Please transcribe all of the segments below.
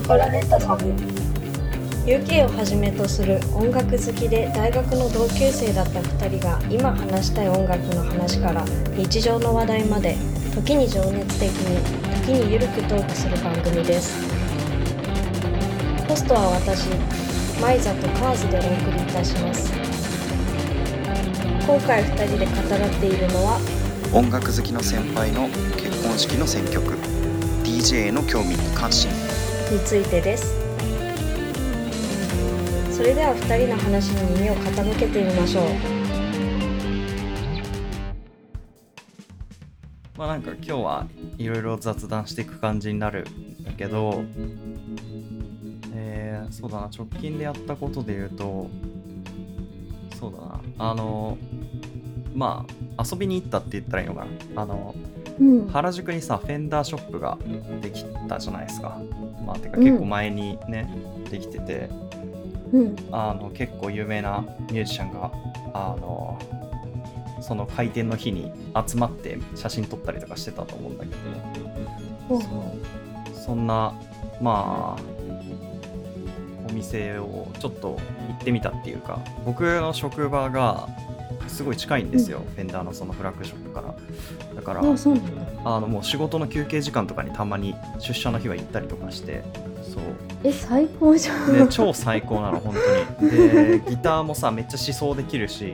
トから出たサブ UK をはじめとする音楽好きで大学の同級生だった2人が今話したい音楽の話から日常の話題まで時に情熱的に時にゆるくトークする番組です。ホストは私マイザとカーズでお送りいたします。今回2人で語らっているのは音楽好きの先輩の結婚式の選曲。DJ への興味関心。についてですそれでは2人の話に耳を傾けてみましょうまあなんか今日はいろいろ雑談していく感じになるんだけど、えー、そうだな、直近でやったことで言うと、そうだな、あの、まあ、遊びに行ったって言ったらいいのかな。あの、うん。原宿にさ、フェンダーショップができたじゃないですか。まあ、てか結構前にね、できてて、うん。あの結構有名なミュージシャンがあのその開店の日に集まって写真撮ったりとかしてたと思うんだけど。そんなまあお店をちょっと行ってみたっていうか僕の職場がすごい近いんですよ、フェンダーのそのフラッグショップから。だから。あのもう仕事の休憩時間とかにたまに出社の日は行ったりとかして。そう。え最高じゃん。で超最高なの本当に。でギターもさめっちゃ思想できるし。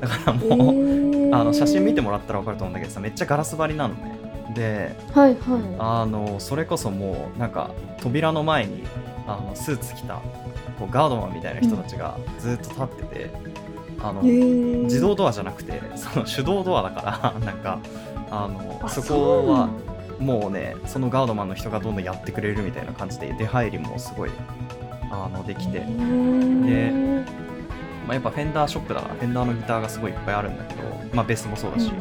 だからもう、えー。あの写真見てもらったら分かると思うんだけどさめっちゃガラス張りなのね。ではいはあのそれこそもうなんか扉の前にあのスーツ着たこうガードマンみたいな人たちがずっと立ってて、あの自動ドアじゃなくてその手動ドアだから なんかあのあそこはもうねそのガードマンの人がどんどんやってくれるみたいな感じで出入りもすごいあのできて、でまあ、やっぱフェンダーショップだからフェンダーのギターがすごいいっぱいあるんだけど、まあ、ベースもそうだし、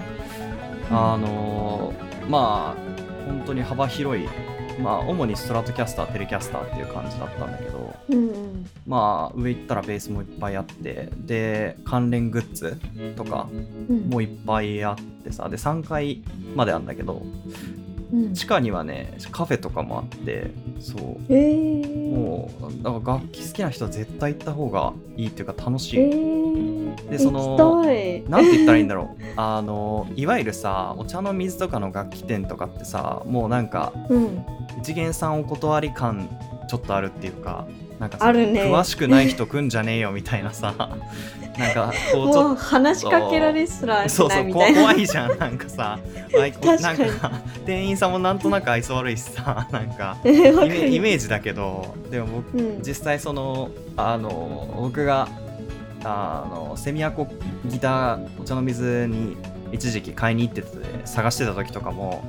うん。あのーまあ本当に幅広いまあ主にストラトキャスターテレキャスターっていう感じだったんだけどうんうんまあ上行ったらベースもいっぱいあってで関連グッズとかうん。もいっぱいあってさで3階まであるんだけどうん。地下にはねカフェとかもあってそう。えー、もうだから楽器好きな人は絶対行った方がいいっていうか楽しい、えー、でその行きたい。なんて言ったらいいんだろう。あのいわゆるさお茶の水とかの楽器店とかってさもうなんかうん。一元さんお断り感ちょっとあるっていうかなんかさあるね。詳しくない人来んじゃねえよみたいなさ なんかこうちょっもう話しかけられすらしとそうそうこないみたいな。怖いじゃん。なんかさ 確かになんか店員さんもなんとなく愛想悪いしさ なんかイメイメージだけどでも僕うん。実際そのあの僕があのセミアコギターお茶の水に一時期買いに行ってて探してた時とかも、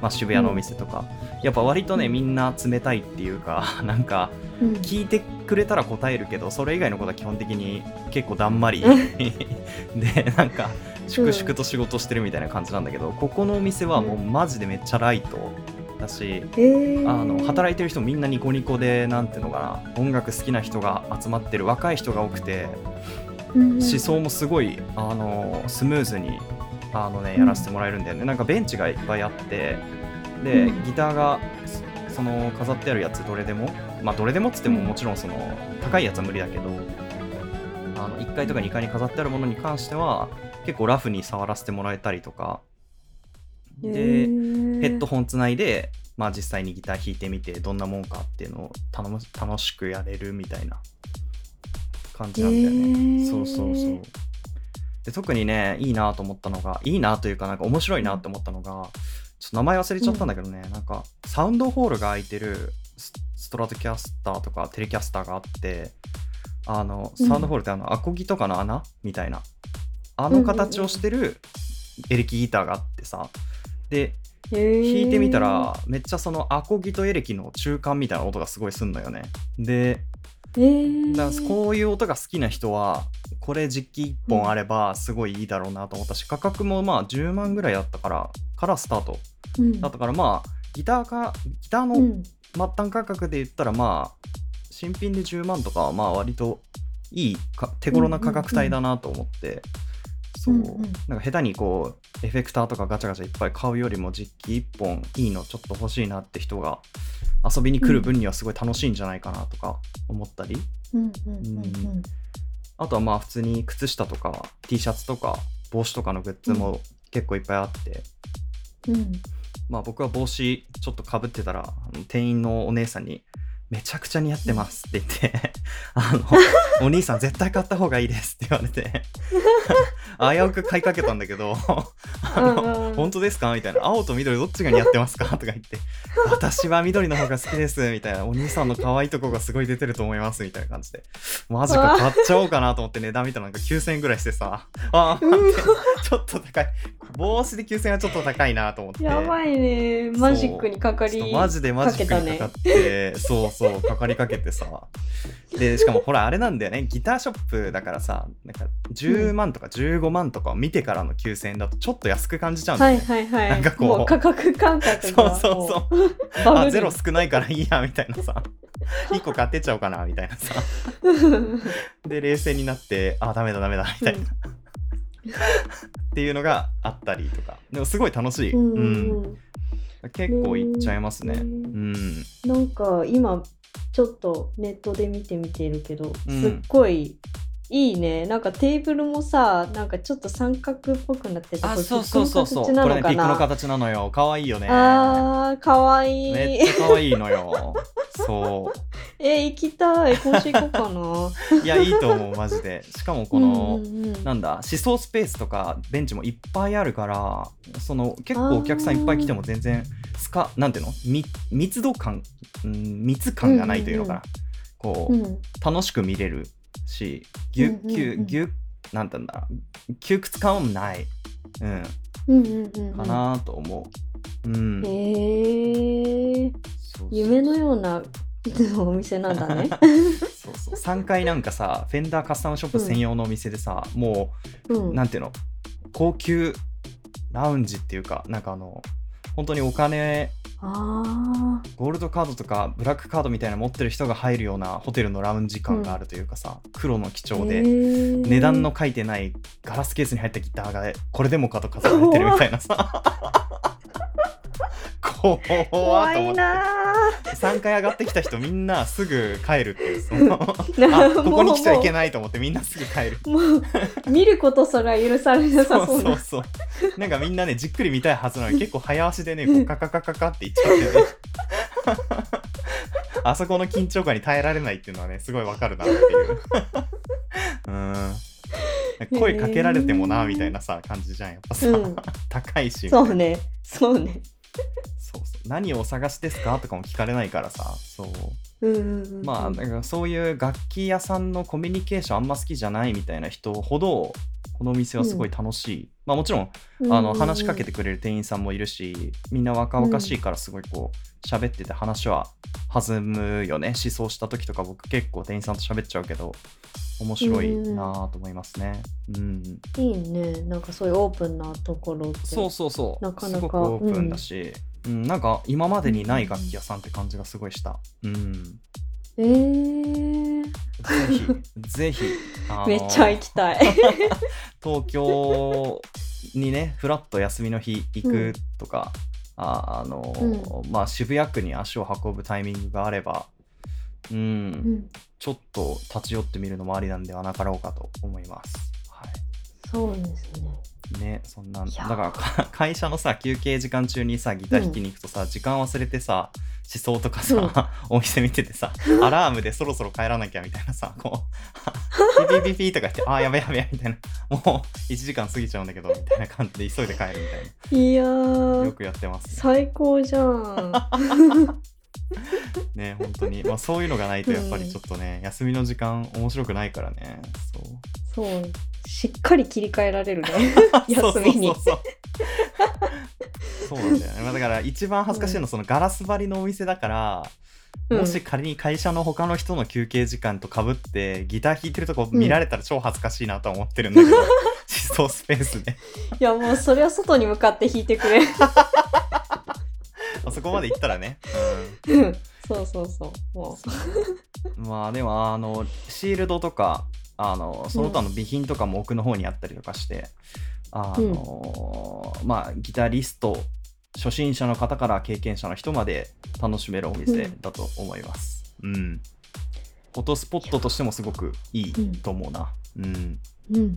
まあ、渋谷のお店とか、やっぱ割とねみんな冷たいっていうか なんかうん。聞いてくれたら答えるけどそれ以外のことは基本的に結構だんまり。でなんか粛々と仕事してるみたいな感じなんだけど、ここのお店はもうマジでめっちゃライトだし、えー、あの働いてる人もみんなニコニコでなんていうのかな音楽好きな人が集まってる若い人が多くてうんうん。思想もすごいあのスムーズにあの、ね、うんやらせてもらえるんだよね、なんかベンチがいっぱいあってで、うん。ギターがそその飾ってあるやつどれでもまあどれでもっつってもうん。もちろんその高いやつは無理だけどあの1階とか2階に飾ってあるものに関しては結構ラフに触らせてもらえたりとか。で、えー。ヘッドホンつないで、まあ、実際にギター弾いてみてどんなもんかっていうのを頼む楽しくやれるみたいな感じなんだよね。そうそうそう。で特にねいいなと思ったのがいいなというかなんか面白いなと思ったのが、ちょっと名前忘れちゃったんだけどね、なんかサウンドホールが空いてるスストラトキャスターとかテレキャスターがあってあのサウンドホールってあのアコギとかの穴？みたいな。あの形をしてるエレキギターがあってさ。で弾いてみたらめっちゃそのアコギとエレキの中間みたいな音がすごいすんのよね。でえー、だからこういう音が好きな人はこれ実機1本あればすごいいいだろうなと思ったし、価格もまあ10万ぐらいだったからからスタート。うん。だったからまあギターかギターのうん。末端価格で言ったらまあ新品で10万とかはまあ割といいか手頃な価格帯だなと思って、そう、うんうんなんか下手にこうエフェクターとかガチャガチャいっぱい買うよりも実機1本いいのちょっと欲しいなって人が遊びに来る分にはすごい楽しいんじゃないかなとか思ったり、うんあとはまあ普通に靴下とか T シャツとか帽子とかのグッズも結構いっぱいあって、まあ僕は帽子ちょっとかぶってたら店員のお姉さんに「めちゃくちゃ似合ってます」って言って「あのお兄さん絶対買った方がいいです」って言われて 危うく買いかけたんだけど「あの本当ですか?」みたいな「青と緑どっちが似合ってますか?」とか言って「私は緑の方が好きです」みたいな「お兄さんの可愛いとこがすごい出てると思います」みたいな感じでマジか買っちゃおうかなと思って値段見たらなんか9000円ぐらいしてさあちょっと高い。帽子で9000円はちょっと高いなと思って。やばいね。マジックにかかりマジでマジックにかかって、そうそうかかりかけてさ。でしかもほらあれなんだよね。ギターショップだからさなんか10万とか15万とかを見てからの9000円だとちょっと安く感じちゃうんだはいよね、はいはいなんかこう。もう価格感覚そうがそうそう。もうあゼロ少ないからいいやみたいなさ。1個買ってっちゃおうかなみたいなさ。で冷静になってあダメだダメだみたいな、っていうのがあったりとか。でもすごい楽しい、うんううん。ん結構いっちゃいますね。ううん。んなんか今ちょっとネットで見てみているけど、うん。すっごいいいねなんかテーブルもさなんかちょっと三角っぽくなっててあ、そうそうそうそう。これね、ピックの形なのよ。かわいいよね。あーかわいいめっちゃかわいいのよ。そえ行きたい今週行こうかなう。いや、いいと思う、マジで。しかも、この、うんうんうんなんだ、思想スペースとかベンチもいっぱいあるから、その、結構お客さんいっぱい来ても全然、スカ、なんていうの？み密度感、うん、密感がないというのかな。こう、うん楽しく見れるし、ぎゅ、ぎゅ、うんうんうん。ぎゅ、なんてんだ、窮屈感もない。うん、うんうんうんうん。かなと思う。うん。へえ。そうそう。夢のようなお店なんだね。そうそう。3階なんかさフェンダーカスタムショップ専用のお店でさ、もうん。うなんていうの？高級ラウンジっていうかなんかあの本当にお金あゴールドカードとかブラックカードみたいなの持ってる人が入るようなホテルのラウンジ感があるというかさ、黒の基あ。調で、値段の書いてないガラスケースに入ったギターがこれでもかと飾られてるみたいなさ 怖怖思っていな3階上がってきた人みんなすぐ帰るっていう。そのーあ ここに来ちゃいけもないと思ってみんなすぐ帰る。うもう見ることすら許されなそうさそうな。そうそう。なんかみんなねじっくり見たいはずなのに結構早足でねこうカカカカカっていっちゃってね。あそこの緊張感に耐えられないっていうのはねすごいわかるなっていう。うん。声かけられてもなみたいなさ感じじゃんやっぱさ、うん。高いしそうね。そうね。何をお探しですか？とかも聞かれないからさ。そう。うんうんうん。まあなんかそういう楽器屋さんのコミュニケーションあんま好きじゃないみたいな人ほどこのお店はすごい楽しい、まあもちろんあの話しかけてくれる店員さんもいるしみんな若々しいからすごいこう喋ってて話は弾むよね。思想した時とか僕結構店員さんと喋っちゃうけど面白いなぁと思いますね。うん、いいね。なんかそういうオープンなところって。そうそうそう。なかなかすごくオープンだし、うんなんか今までにない楽器屋さんって感じがすごいした。うん。えー、ぜひぜひ めっちゃ行きたい。東京にねフラッと休みの日行くとか、ああの、まあ渋谷区に足を運ぶタイミングがあればうん、うん。ちょっと立ち寄ってみるのもありなんではなかろうかと思います。はそうですね。い、ねそんなだからか 会社のさ休憩時間中にさギター弾きに行くとさ、時間忘れてさ思想とかさ、う。ん お店見ててさ アラームでそろそろ帰らなきゃみたいなさこうピピピピとか言ってあーやべやべみたいな。もう1時間過ぎちゃうんだけどみたいな感じで急いで帰るみたいいやなよー、くやってますね最高じゃん。ね本当に。まあそういうのがないとやっぱりちょっとね、休みの時間面白くないからね。そう。そう。しっかり切り替えられるね。休みに。そうなんだよね、まあ、だから一番恥ずかしいのはそのガラス張りのお店だから、うん。もし仮に会社の他の人の休憩時間とかぶってギター弾いてるとこ見られたら超恥ずかしいなとは思ってるんだけど、思想スペースで。いやもうそれは外に向かって弾いてくれ。あそこまで行ったらね、う んそうそうそう。もうん、まあでもあのシールドとかあのその他の備品とかも奥の方にあったりとかして、あのまあギタリスト初心者の方から経験者の人まで楽しめるお店だと思います。うん。フォトスポットとしてもすごくいいと思うな。うん。うんうんうんうん。っ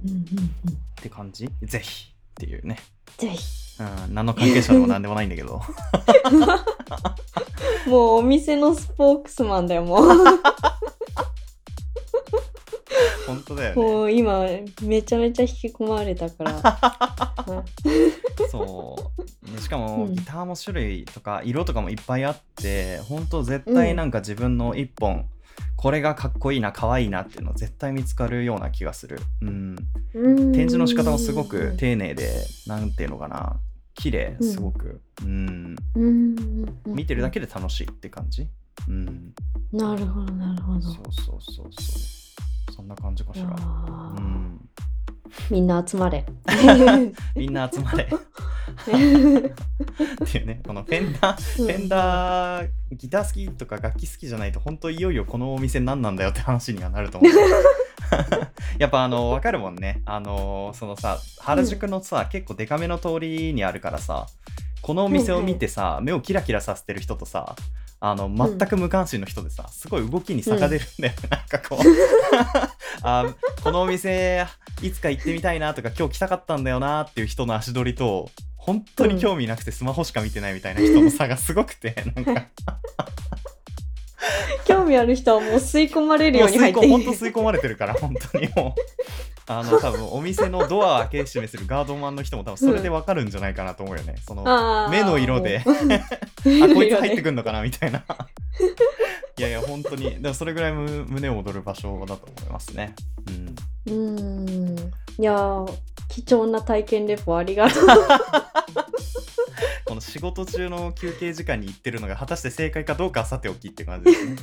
て感じ？ぜひっていうね。ぜひ。うん。何の関係者でも何でもないんだけど。もうお店のスポークスマンだよ、もう。本当だよね。もう今、めちゃめちゃ引き込まれたから。うんそう。でしかもうんギターも種類とか色とかもいっぱいあって、本当絶対なんか自分の一本、これがかっこいいな、可愛いなっていうの絶対見つかるような気がする。うん。展示の仕方もすごく丁寧で、なんていうのかな。綺麗すごく。うん。うん見てるだけで楽しいって感じ？うん。なるほど、なるほど。そうそうそうそう。そんな感じかしら。うん。みんな集まれ。みんな集まれ。っていうね、このフェンダー、フェンダー、ギター好きとか楽器好きじゃないと、本当いよいよこのお店何なんだよって話にはなると思う。やっぱあの、わかるもんね。あの、そのさ、原宿のさ、結構デカめの通りにあるからさ、このお店を見てさ、目をキラキラさせてる人とさ、あの全く無関心の人でさ、すごい動きに差が出るんだよね、なんかこう。あこのお店いつか行ってみたいなとか今日来たかったんだよなっていう人の足取りと本当に興味なくてスマホしか見てないみたいな人の差がすごくてなんか 興味ある人はもう吸い込まれるように入って本当吸い込まれてるから本当にもう。あの多分お店のドア開け閉めするガードマンの人も多分それでわかるんじゃないかなと思うよね。そのあー。目の色で。あこいつ入ってくんのかなみたいな。いやいや本当に。でもそれぐらいむ胸を躍る場所だと思いますね。うん。うん。いやー貴重な体験レポありがとう この仕事中の休憩時間に行ってるのが果たして正解かどうかはさておきって感じですね。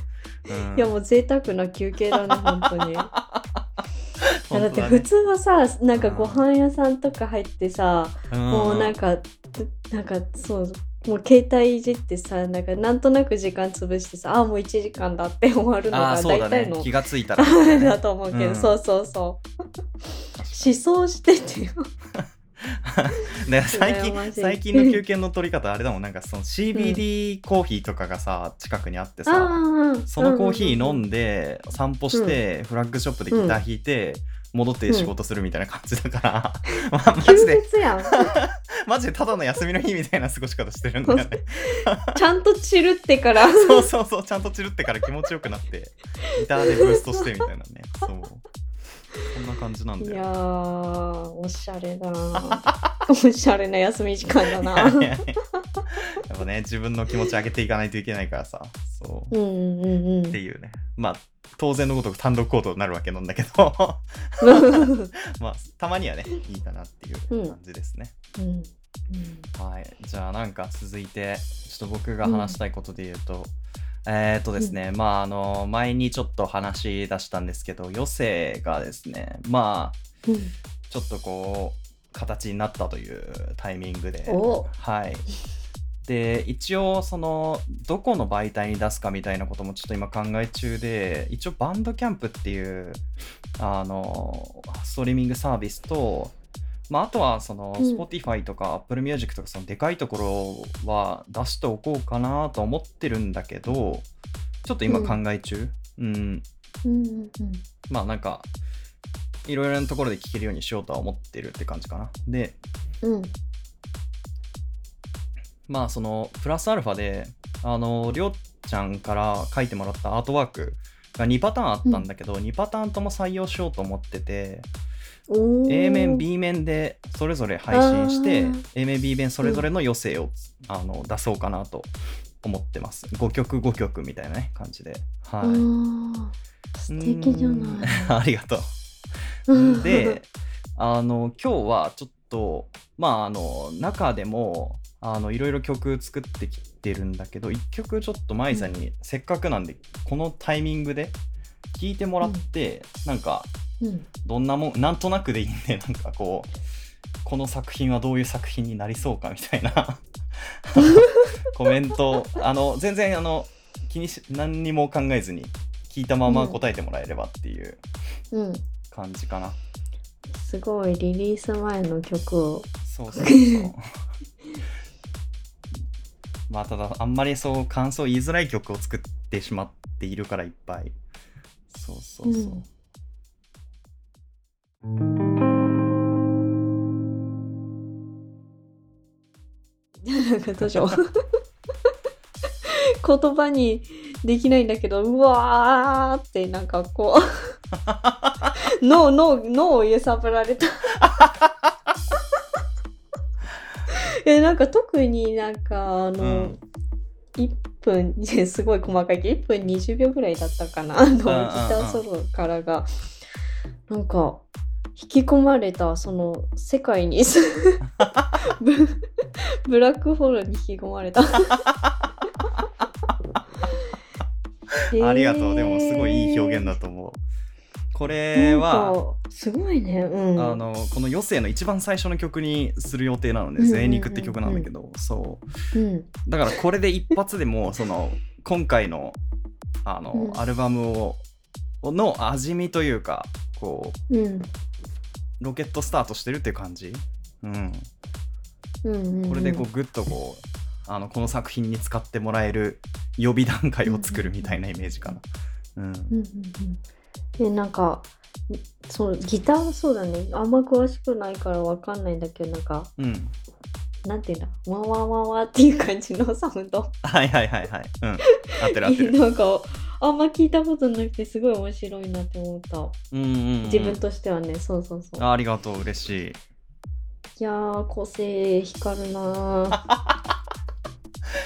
うん。いやもう贅沢な休憩だね本当に。いやだって普通はさなんかご飯屋さんとか入ってさ、うん。もうなんかなんかそうもう携帯いじってさなんかなんとなく時間潰してさあもう1時間だって終わるのが大体の気がついたら、あ れだと思うけど、うん。そうそうそう。思想しててよで最羨ましい。近最近の休憩の取り方あれだもんなんかその CBD コーヒーとかがさ近くにあってさ、そのコーヒー飲んで散歩して、フラッグショップでギター弾いて、戻って仕事するみたいな感じだから、まあマ休ジで マジでただの休みの日みたいな過ごし方してるんだよね。ちゃんとチルってから。そうそうそうちゃんとチルってから気持ちよくなってギターでブーストしてみたいなね。そうこんな感じなんいやだよーおしゃれだな。おしゃれな休み時間だな。い やっぱね自分の気持ち上げていかないといけないからさ。そう。うんうんうんっていうね。まあ当然のごとく単独行動になるわけなんだけど。う んまあたまにはねいいかなっていう感じですね、うんはい。じゃあなんか続いてちょっと僕が話したいことで言うと、えーっとですね、まああの前にちょっと話し出したんですけど余生がですねまあうん。ちょっとこう形になったというタイミングでお。はい。で一応そのどこの媒体に出すかみたいなこともちょっと今考え中で一応バンドキャンプっていうあのストリーミングサービスとまあ、あとはそのうん。Spotify とか Apple Music とかそのでかいところは出しておこうかなと思ってるんだけどちょっと今考え中、うん、うんうんまあなんかいろいろなところで聴けるようにしようとは思ってるって感じかな。でうん。まあそのプラスアルファであのりょうちゃんから書いてもらったアートワークが2パターンあったんだけど、2パターンとも採用しようと思ってて A 面 B 面でそれぞれ配信して A 面 B 面それぞれの余生を、あの出そうかなと思ってます。5曲5曲みたいなね感じで。あはい。ー。素敵じゃない。うん。ありがとう。であの今日はちょっとまああの中でもあのいろいろ曲作ってきてるんだけど1曲ちょっと舞さん。にせっかくなんでこのタイミングで聴いてもらって、なんかうん。どんなもんなんとなくでいいんで なんかこうこの作品はどういう作品になりそうかみたいな。コメントあの全然あの気にし何にも考えずに聞いたまま答えてもらえればっていううん。感じかな、すごいリリース前の曲を。そうそうそう。まあただあんまりそう感想言いづらい曲を作ってしまっているからいっぱい。そうそうそう、うん なんかどうしよう言葉にできないんだけどうわーってなんかこう 脳脳脳を揺さぶられた。えなんか特になんかあの、うん。1分すごい細かいけど1分20秒ぐらいだったかなあのギターソロからが。なんか引き込まれたその世界にブ ブラックホールに引き込まれた。ありがとう。でもすごいいい表現だと思う。これはすごいね。うん。あのこの余生の一番最初の曲にする予定なので「うんうんうん肉」って曲なんだけど。そう。うん。だからこれで一発でも その今回のあの、うん。アルバムをの味見というかこううんロケットスタートしてるっていう感じ、うん、うんうんうん。これでこうグッとこうあのこの作品に使ってもらえる予備段階を作るみたいなイメージかな。うん。うんうんうん。でなんかそうギターはそうだね。あんま詳しくないからわかんないんだけどなんかうん、なんていうんだ？ワンワンワンワンっていう感じのサウンド。はいはいはいはい。うん、合ってる合ってる。なんかあんま聞いたことなくてすごい面白いなって思った。うんうんうん、自分としてはね。そうそうそう。あありがとう。嬉しい。いやー個性光るなー。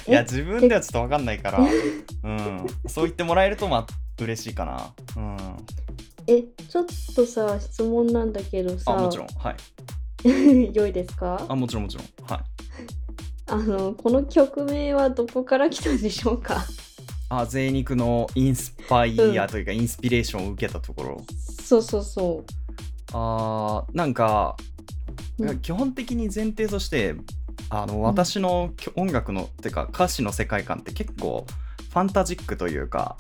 いやえ？自分ではちょっと分かんないから、うん、そう言ってもらえるとまあ嬉しいかな。うん、えちょっとさ質問なんだけどさ。あもちろん。はい。良いですか？あもちろんもちろん。はい。あのこの曲名はどこから来たんでしょうか？あ贅肉のインスパイアというか、インスピレーションを受けたところ。そうそうそあーなんか、うん基本的に前提としてあの私のきょ音楽のっていうか歌詞の世界観って結構ファンタジックというか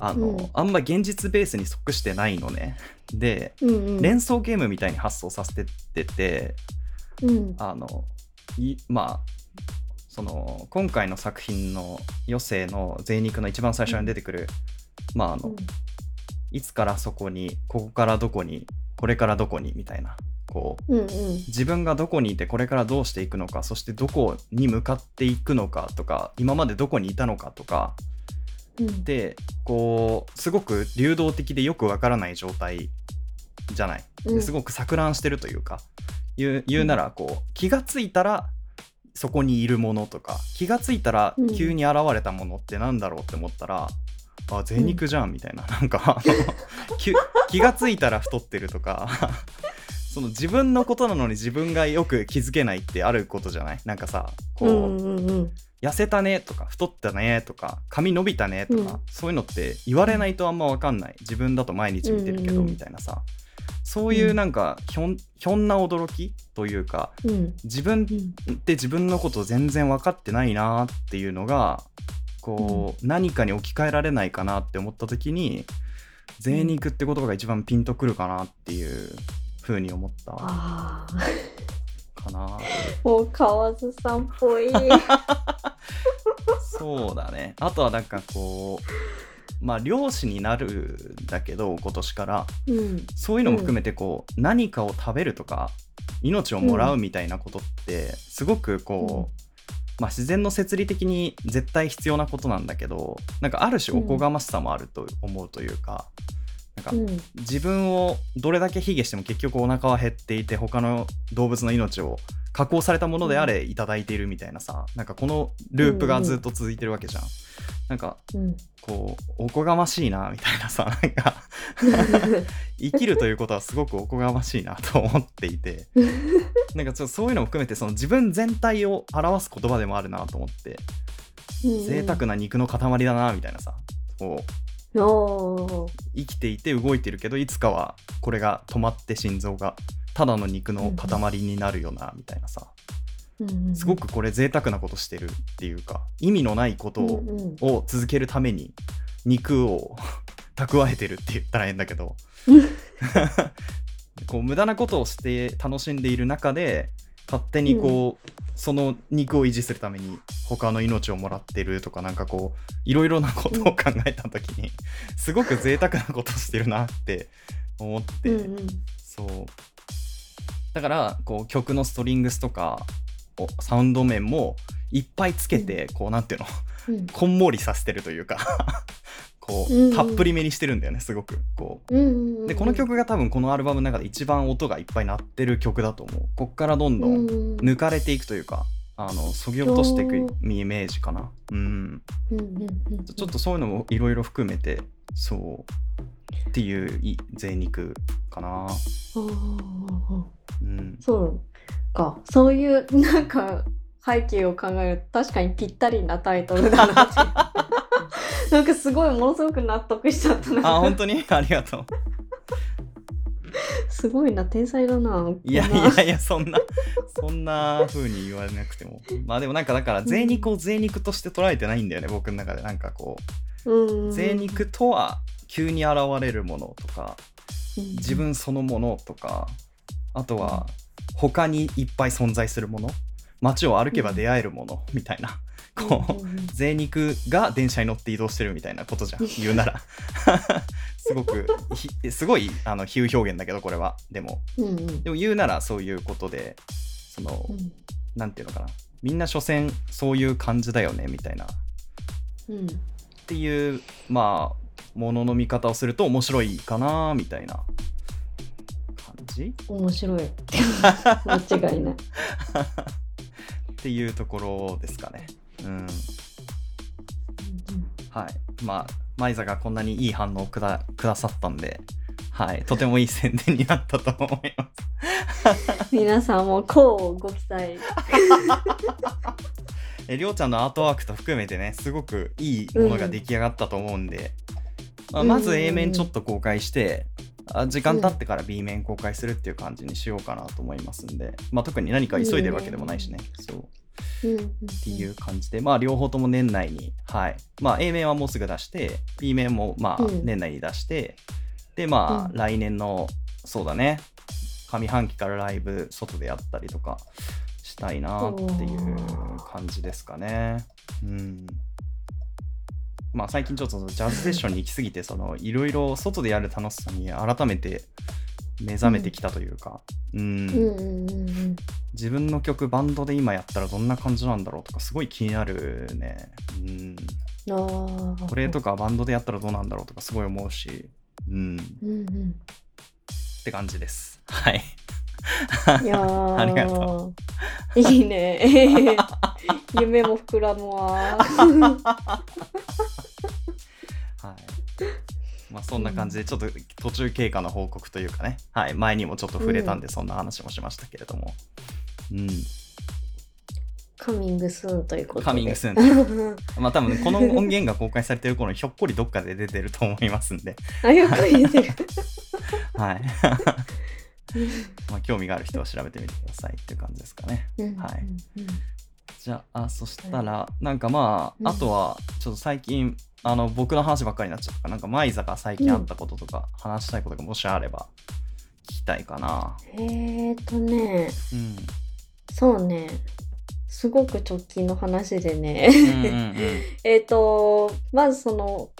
あの、うんあんま現実ベースに即してないのね。でう。うんうん。連想ゲームみたいに発想させてっててうん。あのいまあその今回の作品の余生の贅肉の一番最初に出てくる、まああの、いつからそこにここからどこにこれからどこにみたいなこううんうん。自分がどこにいてこれからどうしていくのかそしてどこに向かっていくのかとか今までどこにいたのかとかうん。でこうすごく流動的でよくわからない状態じゃないうんですごく錯乱してるというか言う言うならこう気がついたらそこにいるものとか気がついたらうん。急に現れたものってなんだろうって思ったら、あ贅肉じゃんみたいな。なんか 気がついたら太ってるとか その自分のことなのに自分がよく気づけないってあることじゃない？なんかさこう、うんうんうん。痩せたねとか太ったねとか髪伸びたねとか、うん。そういうのって言われないとあんま分かんない。自分だと毎日見てるけどうんうん。みたいなさ、そういうなんかひょんひょんな驚きというかうん。自分うん。って自分のこと全然分かってないなっていうのがこう、何かに置き換えられないかなって思った時に「贅肉」って言葉が一番ピンとくるかなっていうふうに思ったか。な。もう河津さんっぽい。そうだね。あとはなんかこう、まあ漁師になるんだけど、今年から。うん。そういうのも含めてこう、何かを食べるとか、命をもらうみたいなことって、すごくこう、まあ自然の摂理的に絶対必要なことなんだけど、なんかある種おこがましさもあると思うというか、なんかうん。自分をどれだけ卑下しても結局お腹は減っていて他の動物の命を加工されたものであれいただいているみたいなさなんかこのループがずっと続いてるわけじゃん。なんかうん。こうおこがましいなみたいなさなんか 生きるということはすごくおこがましいなと思っていて。なんかちょっとそういうのも含めてその自分全体を表す言葉でもあるなと思って。贅沢な肉の塊だなみたいなさ。こう生きていて動いてるけどいつかはこれが止まって心臓がただの肉の塊になるよなみたいなさ。うんすごくこれ贅沢なことしてるっていうか意味のないことを,、続けるために肉を 蓄えてるって言ったら変だけど。こう無駄なことをして楽しんでいる中で勝手にこう、その肉を維持するために他の命をもらってるとかなんかこういろいろなことを考えた時に、すごく贅沢なことしてるなって思って、うんうん。そう。だからこう曲のストリングスとかをサウンド面もいっぱいつけて、こうなんていうの？うん。こんもりさせてるというか こうんうんうたっぷりめにしてるんだよねすごくこう。うんうんうんでこの曲が多分このアルバムの中で一番音がいっぱい鳴ってる曲だと思う。こっからどんどんうん抜かれていくというかあのそぎ落としていくイメージかな。うん。うんうんうんちょっとそういうのもいろいろ含めてそうっていうい贅肉かな。うん。そうかそういうなんか背景を考えると確かにぴったりなタイトルだなって。なんかすごいものすごく納得しちゃったな。あ本当に？ありがとう。すごいな天才だないやいやいやそんなそんな風に言われなくても。まあでもなんかだから贅肉を贅肉として捉えてないんだよね僕の中で。なんかこうん。う贅肉とは急に現れるものとか自分そのものとかあとは他にいっぱい存在するもの街を歩けば出会えるものみたいな。こう贅肉が電車に乗って移動してるみたいなことじゃん。言うなら。すごくひすごいあの比喩表現だけどこれは。でも。うんうん。でも言うならそういうことでその、うん。なんていうのかな。みんな所詮そういう感じだよねみたいな。っうん。ていうまあものの見方をすると面白いかなみたいな。感じ面白い。間違いない。っていうところですかね。うん。はい。まあマイザがこんなにいい反応をくだくださったんではい。とてもいい宣伝になったと思います。皆さんもこうご期待。えりょうちゃんのアートワークと含めてねすごくいいものが出来上がったと思うんで、まあ、まず A 面ちょっと公開して、あ時間経ってから B 面公開するっていう感じにしようかなと思いますんで、まあ、特に何か急いでるわけでもないしね。そう。っていう感じで、まあ両方とも年内に、はい。まあ A 面はもうすぐ出して、B 面もまあうん。年内に出して、でまあうん。来年の、そうだね、上半期からライブ外でやったりとかしたいなっていう感じですかね。うん。まあ最近ちょっとジャズセッションに行き過ぎて、そのいろいろ外でやる楽しさに改めて目覚めてきたというか、うん自分の曲バンドで今やったらどんな感じなんだろうとかすごい気になるね。うん。これとかバンドでやったらどうなんだろうとかすごい思うし、うん。っうんうんて感じです。はい。いやー ありがといいね 夢も膨らむわ はい。まあそんな感じでちょっと途中経過の報告というかね、はい。前にもちょっと触れたんでそんな話もしましたけれども。うん。カミングスーンということでカミングスーンまあ多分この音源が公開されてる頃にひょっこりどっかで出てると思いますんで、あってるはい。まあ興味がある人は調べてみてくださいっていう感じですかね。はいうんじゃあ、そしたら、なんかまあ、うんあとは、ちょっと最近、あの、僕の話ばっかりになっちゃったから、なんか、マイザが最近あったこととか、話したいことがもしあれば、聞きたいかな。えーとねうん。そうねすごく直近の話でね。えっとまずその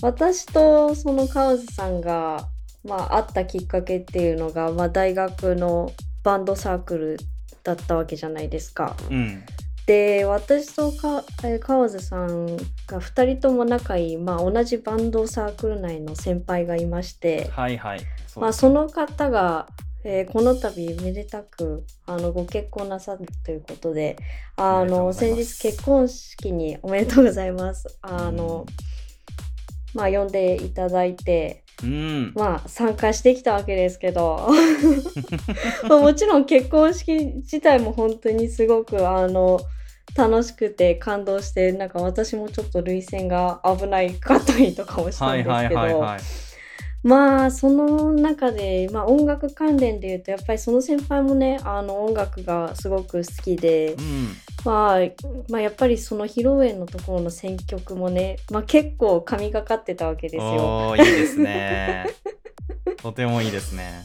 私とそのカウズさんが、まあ、会ったきっかけっていうのが、まあ、大学のバンドサークルだったわけじゃないですか。うん。で私とかえー川津さんが2人とも仲いい、まあ、同じバンドサークル内の先輩がいまして、はいはい。そまあ、その方が、えーこの度めでたくあのご結婚なさるということであの先日結婚式におめでとうございます。あの、まあ呼んでいただいてうん。まあ参加してきたわけですけど まあもちろん結婚式自体も本当にすごくあの楽しくて感動してなんか私もちょっと涙腺が危ないかったりとかもしたんですけど。まあその中で、まあ、音楽関連で言うとやっぱりその先輩もねあの音楽がすごく好きで、うん。まあ、まあやっぱりその披露宴のところの選曲もね、まあ、結構神がかってたわけですよ。いいですね。とてもいいですね。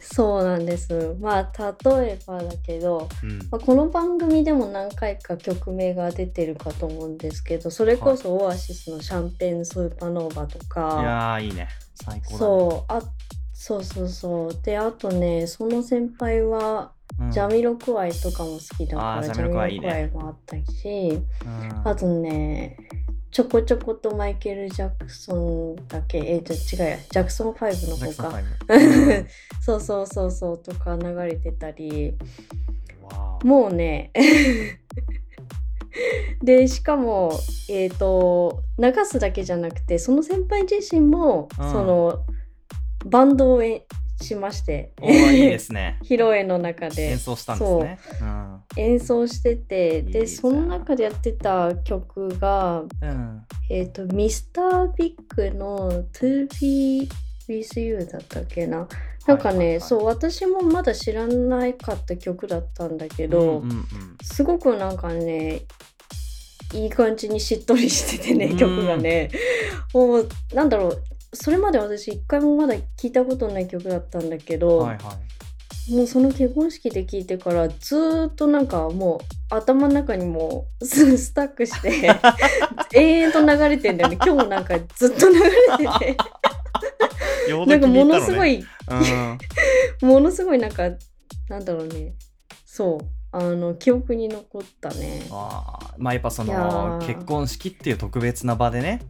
そうなんですまあ例えばだけど、うんまあ、この番組でも何回か曲名が出てるかと思うんですけどそれこそオアシスの「シャンペーンスーパーノーバ」といかやーいいね最高だね。そう。あそうそうそう。であとねその先輩はうん。ジャミロクワイとかも好きだから、ジジャミロクワイもあったしうん。あとねちょこちょことマイケル・ジャクソンだけえじゃ違うや。ジャクソン5の方か。5 そうそうそうそうとか流れてたり。もうねでしかもえっ、と流すだけじゃなくてその先輩自身も、うん。そのバンドをえしましていいですね。披露宴の中で。演奏したんですね。う。ん。演奏しててでその中でやってた曲がうん。えっ、とミスタービッグの「To Be You」だったっけな？なんかね、はい。はいはいそう私もまだ知らなかった曲だったんだけど、うんうんうん。すごくなんかねいい感じにしっとりしててねうん。曲がね。もうなんだろうそれまで私一回もまだ聞いたことない曲だったんだけど、はいはい。もうその結婚式で聞いてからずーっとなんかもう頭の中にもうス スタックして 永遠と流れてんだよね。今日もなんかずっと流れてて。洋 なんかものすごいうん。ものすごいなんかなんだろうね。そう。あの記憶に残ったね。あー。まあやっぱそのー。結婚式っていう特別な場でね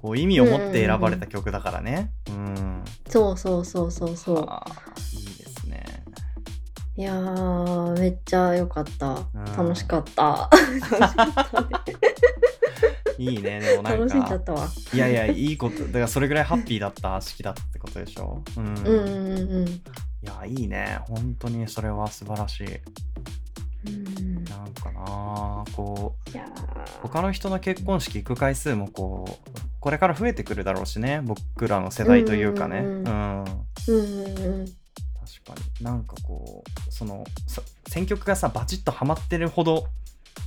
こう意味を持って選ばれた曲だからね。うん。そうそうそうそうそう。いいですね。いやーめっちゃ良かった。うん。楽しかった。楽しかったね いいねでもなん楽しんじゃかったわ。いやいやいいこと。だからそれぐらいハッピーだった式だってことでしょ。うん、うんうんうんうん。いやいいね。本当にそれは素晴らしい。うん。なんかなこう。他の人の結婚式行く回数もこうこれから増えてくるだろうしね。僕らの世代というかね。ううんうん。確かに。なんかこうそのさ選曲がさバチッとハマってるほど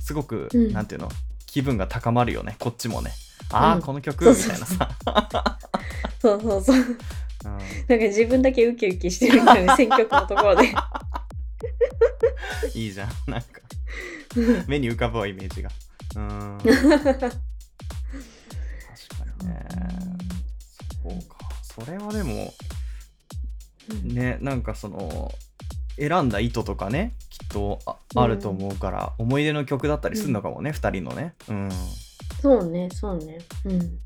すごく、うん。なんていうの？気分が高まるよね。こっちもね。ああ、うん。この曲みたいなさ、そうそうそう。うん。なんか自分だけウキウキしてるんだよね選曲のところで。いいじゃん。なんか。目に浮かぶわイメージが。うん。確かにね。そうか。それはでもねなんかその選んだ意図とかねきっとあうん。あると思うから、思い出の曲だったりするのかもね、二人のね。うん。そうねそうね。うん。確かに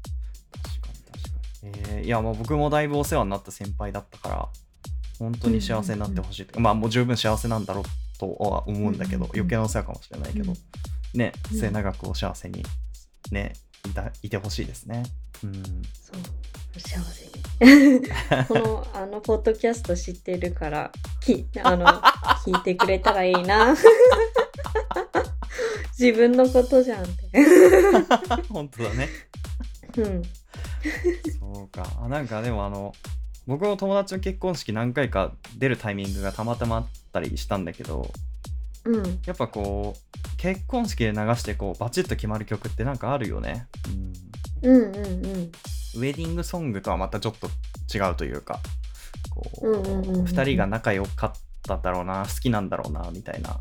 確かに、えーいやもう僕もだいぶお世話になった先輩だったから本当に幸せになってほしい、まあもう十分幸せなんだろうとは思うんだけど、うん余計なお世話かもしれないけど、うん。ねうん。末永くお幸せにねいたいてほしいですね。うん。そう幸せ。に このあのポッドキャスト知ってるからきあの 聞いてくれたらいいな。自分のことじゃんって。本当だね。うん。そうか。あなんかでもあの僕の友達の結婚式何回か出るタイミングがたまたまあったりしたんだけどうん。やっぱこう結婚式で流してこうバチッと決まる曲ってなんかあるよね、うん、うんうんうんウェディングソングとはまたちょっと違うというかこう、うんうんうんうん。2人が仲良かっただろうな好きなんだろうなみたいな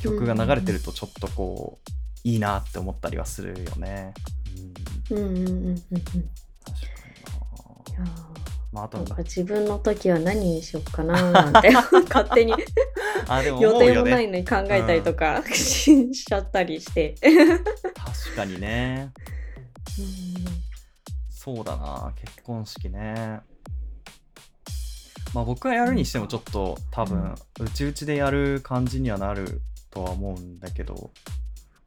曲が流れてるとちょっとこういいなって思ったりはするよね、うん、うんうんうんうん。確かにな。やまああと自分の時は何にしようかな なんて勝手に。あでも予定もないねのに考えたりとか ししちゃったりして。確かにね。うんそうだな結婚式ね。まあ僕はやるにしてもちょっと多分うちうちでやる感じにはなるとは思うんだけど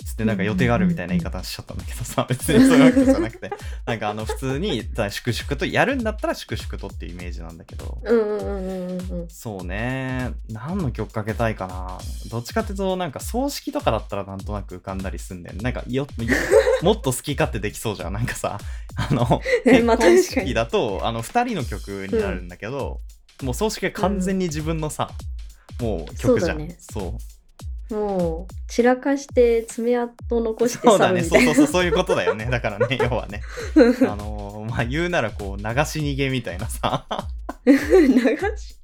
つってなんか予定があるみたいな言い方しちゃったんだけどさ別にそういうわけじゃなくて。なんかあの普通にだ粛々とやるんだったら粛々とっていうイメージなんだけど。うんうんうんうんうん。そうね。何の曲かけたいかな。どっちかっていうとなんか葬式とかだったらなんとなく浮かんだりすんだよね。なんかよよ もっと好き勝手できそうじゃん。なんかさあの 結まあ婚式だとあの2人の曲になるんだけど、もう葬式は完全に自分のさ、もう曲じゃん。そうだね。そうもう散らかして爪痕残してそうだねそうそうそうそういうことだよねだからね 要はね あのまあ言うならこう流し逃げみたいなさ流し？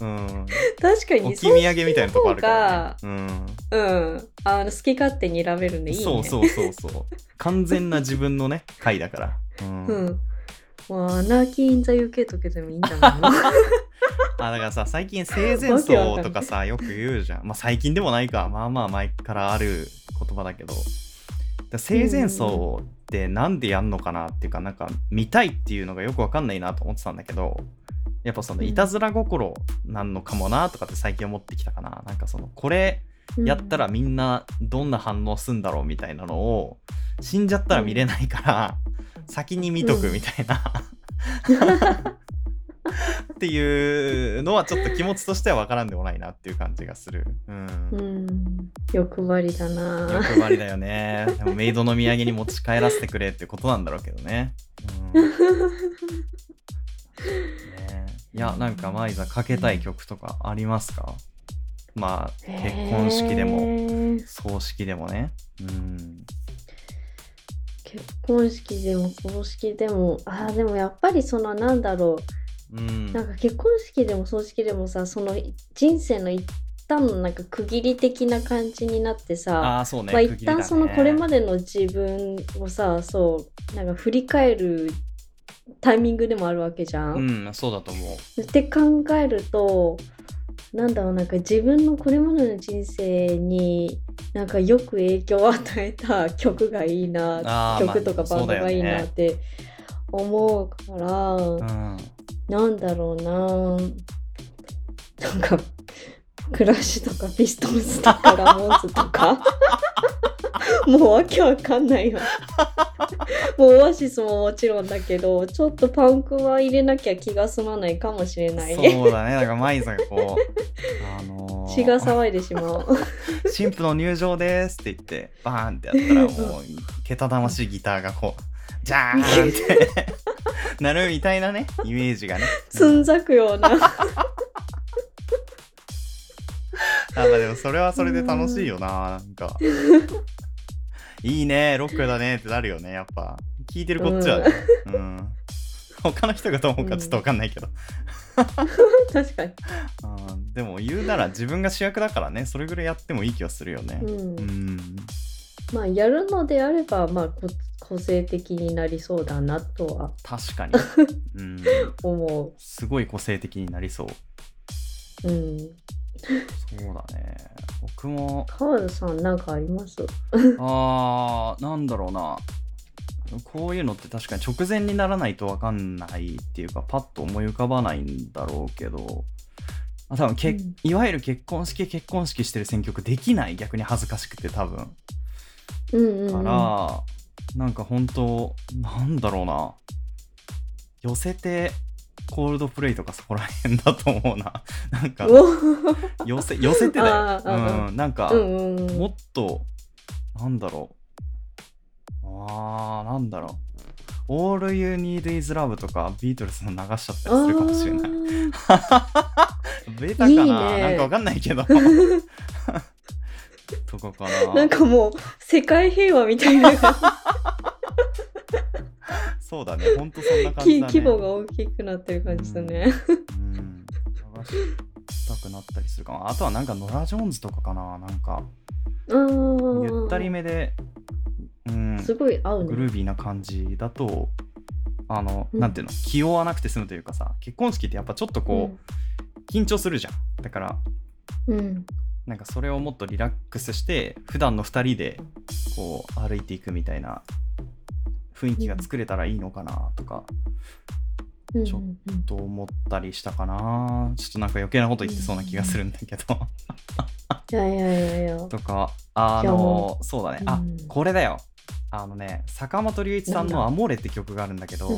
うん。確かに置き土産みたいなとこあるから、ね。うんあの好き勝手に選べるんでうん。いいねそうそうそうそう。完全な自分のね、回だから。うん。うんもうアナーキー・イン・ザ・ UK とけてもいいんじゃないの？あだからさ最近生前葬とかさよく言うじゃん。まあ最近でもないか。まあまあ前からある言葉だけど。だ生前葬ってなんでやんのかなっていうかなんか見たいっていうのがよくわかんないなと思ってたんだけどやっぱそのうん。いたずら心なんのかもなとかって最近思ってきたかな。なんかそのこれやったらみんなどんな反応すんだろうみたいなのを死んじゃったら見れないから先に見とくみたいな、っていうのはちょっと気持ちとしては分からんでもないなっていう感じがする。うん。うん。欲張りだな。欲張りだよね。でもメイドの土産に持ち帰らせてくれってことなんだろうけどね。うん。ね。いや、なんかマイザかけたい曲とかありますか？まあ、結婚式でも、も葬式でもね。うん。結婚式でも葬式でもあーでもやっぱりそのなんだろう。うんなんか結婚式でも葬式でもさその人生の一旦のなんか区切り的な感じになってさああ、そうね。まあ、一旦そのこれまでの自分をさそうなんか振り返るタイミングでもあるわけじゃん。うん、そうだと思う。って考えるとなんだろうなんか自分のこれまでの人生になんかよく影響を与えた曲がいいな曲とかまあバンドがいいなって思うから、うん。なんだろうななんかクラッシュとかピストンズとかラモーズとか。もうわけわかんないわもうオアシスももちろんだけどちょっとパンクは入れなきゃ気が済まないかもしれない。そうだね。なんかマイザがこう、あのー血が騒いでしまう。新婦の入場ですって言ってバーンってやったらもうけたたましいギターがこうジャーンって なるみたいなねイメージがね。つんざくようなあまあでもそれはそれで楽しいよななんか。いいねロックだねってなるよねやっぱ。聞いてるこっちはね。うん。他の人がどう思うかちょっと分かんないけど、確かに。うん、でも言うなら自分が主役だからねそれぐらいやってもいい気はするよね。うん、うん。まあやるのであればまあこ個性的になりそうだなとは。確かに、うん、思すごい個性的になりそうう。うんそうだね。僕も、川田さんなんかあります？あー、なんだろうな。こういうのって確かに直前にならないと分かんないっていうか、パッと思い浮かばないんだろうけど、あ多分け、うんいわゆる結婚式、結婚式してる選曲できない、逆に恥ずかしくて多分。うんうん、うん、から、なんか本当なんだろうな。寄せて、コールドプレイとかそこら辺だと思うな。なんか、お寄せ、寄せてだよ。うん、なんか、うんうんうんもっと、なんだろう。あー、なんだろう。All You Need Is Love とかビートルズの流しちゃったりするかもしれない。ベータかな？ねなんかわかんないけど。とかかな。なんかもう世界平和みたいなそうだね。ほんとそんな感じだね。規模が大きくなってる感じだね。うん。流したくなったりするかな。あとはなんかノラ・ジョーンズとかかな。なんか、うんゆったりめで、うん。すごい合うね。グルービーな感じだとあの、うんなんていうの？気負わなくて済むというかさ結婚式ってやっぱちょっとこう、緊張するじゃんだからうん、うんなんかそれをもっとリラックスして普段の2人でこう歩いていくみたいな雰囲気が作れたらいいのかなとかうん。ちょと思ったりしたかな。ちょっとなんか余計なこと言ってそうな気がするんだけど。いやいやいやいや。とかあのそうだね。あうん。これだよ。あのね坂本龍一さんの「なんだアモーレ」って曲があるんだけど、うん。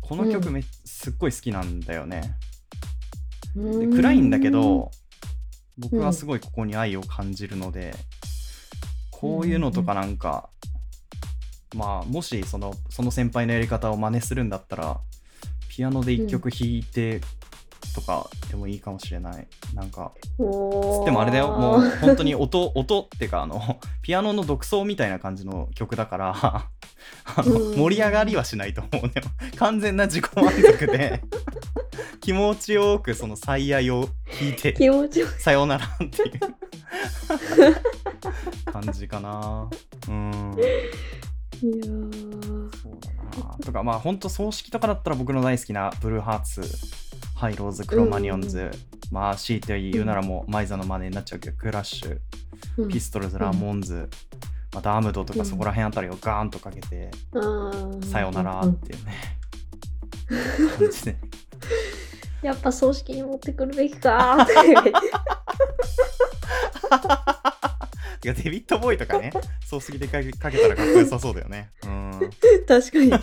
この曲め、すっごい好きなんだよね。でで暗いんだけど僕はすごいここに愛を感じるので、こういうのとかなんか、まあもしそのその先輩のやり方を真似するんだったらピアノで一曲弾いてとかでもいいかもしれない、なんかおーつってもあれだよ。もう本当に音 音っていうかあのピアノの独奏みたいな感じの曲だからあのうん。盛り上がりはしないと思うね完全な自己満足で。気持ちよくその最愛を聞いて気持ちよさようならっていう感じかな。うんいいやー。そうだな。とかまあほんと葬式とかだったら僕の大好きなブルーハーツ。ハイローズクロマニオンズ、まあ強いて言うならもうマイザの真似になっちゃうけどクラッシュ。うん。ピストルズラモンズ、まあ、ダームドとかそこら辺あたりをガーンとかけて、さようならっていうね、感じで。やっぱ葬式に持ってくるべきかーって いやデビッド・ボーイとかね葬式でかけかけたらかっこよさそうだよね。うん。確かに。も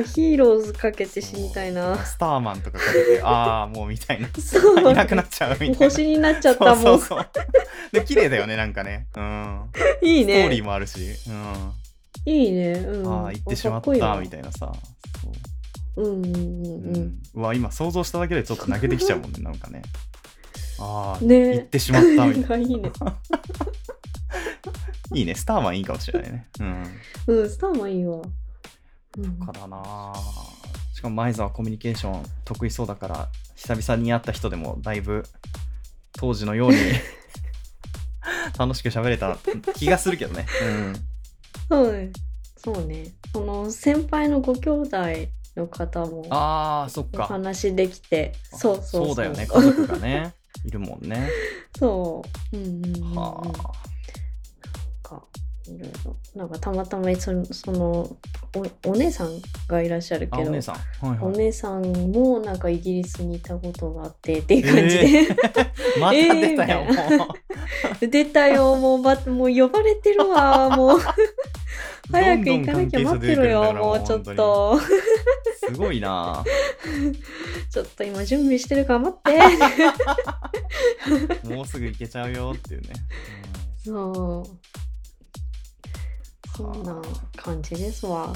うヒーローズかけて死にたいな。スターマンとかかけてああもうみたいな。そう。いなくなっちゃうみたいな。星になっちゃったもそううんそうそう。で綺麗だよねなんかね。うん。いいストーリーねもあるし、うん。いいね。うん。ああ行ってしまったみたいなさ。そう。うんうんうんううん。ん、うわ今想像しただけでちょっと泣けてきちゃうもんねなんかね。ああ、ね。行ってしまったみたいな。いいねいいね。スターマンいいかもしれないね。うん。うんスターマンいいわ。うん。からなあ。しかも前澤はコミュニケーション得意そうだから久々に会った人でもだいぶ当時のように 楽しく喋れた気がするけどね。そうね。そうね。その先輩のご兄弟の方もああそっおか話できてそうそうそう。だよね。家族がねいるもんね。そう。うんうんうんうん。はなんかいろいろ。なんかたまたまそのそのおお姉さんがいらっしゃるけどお姉さん。はいはい。お姉さんもなんかイギリスにいたことがあってっていう感じで、また出たよ、えー。も出たよもう。ばもう呼ばれてるわもう。う 早く行かなきゃ待ってろよもうちょっと。すごいな。ちょっと今準備してるから待って。もうすぐ行けちゃうよっていうね、そうそんな感じですわ。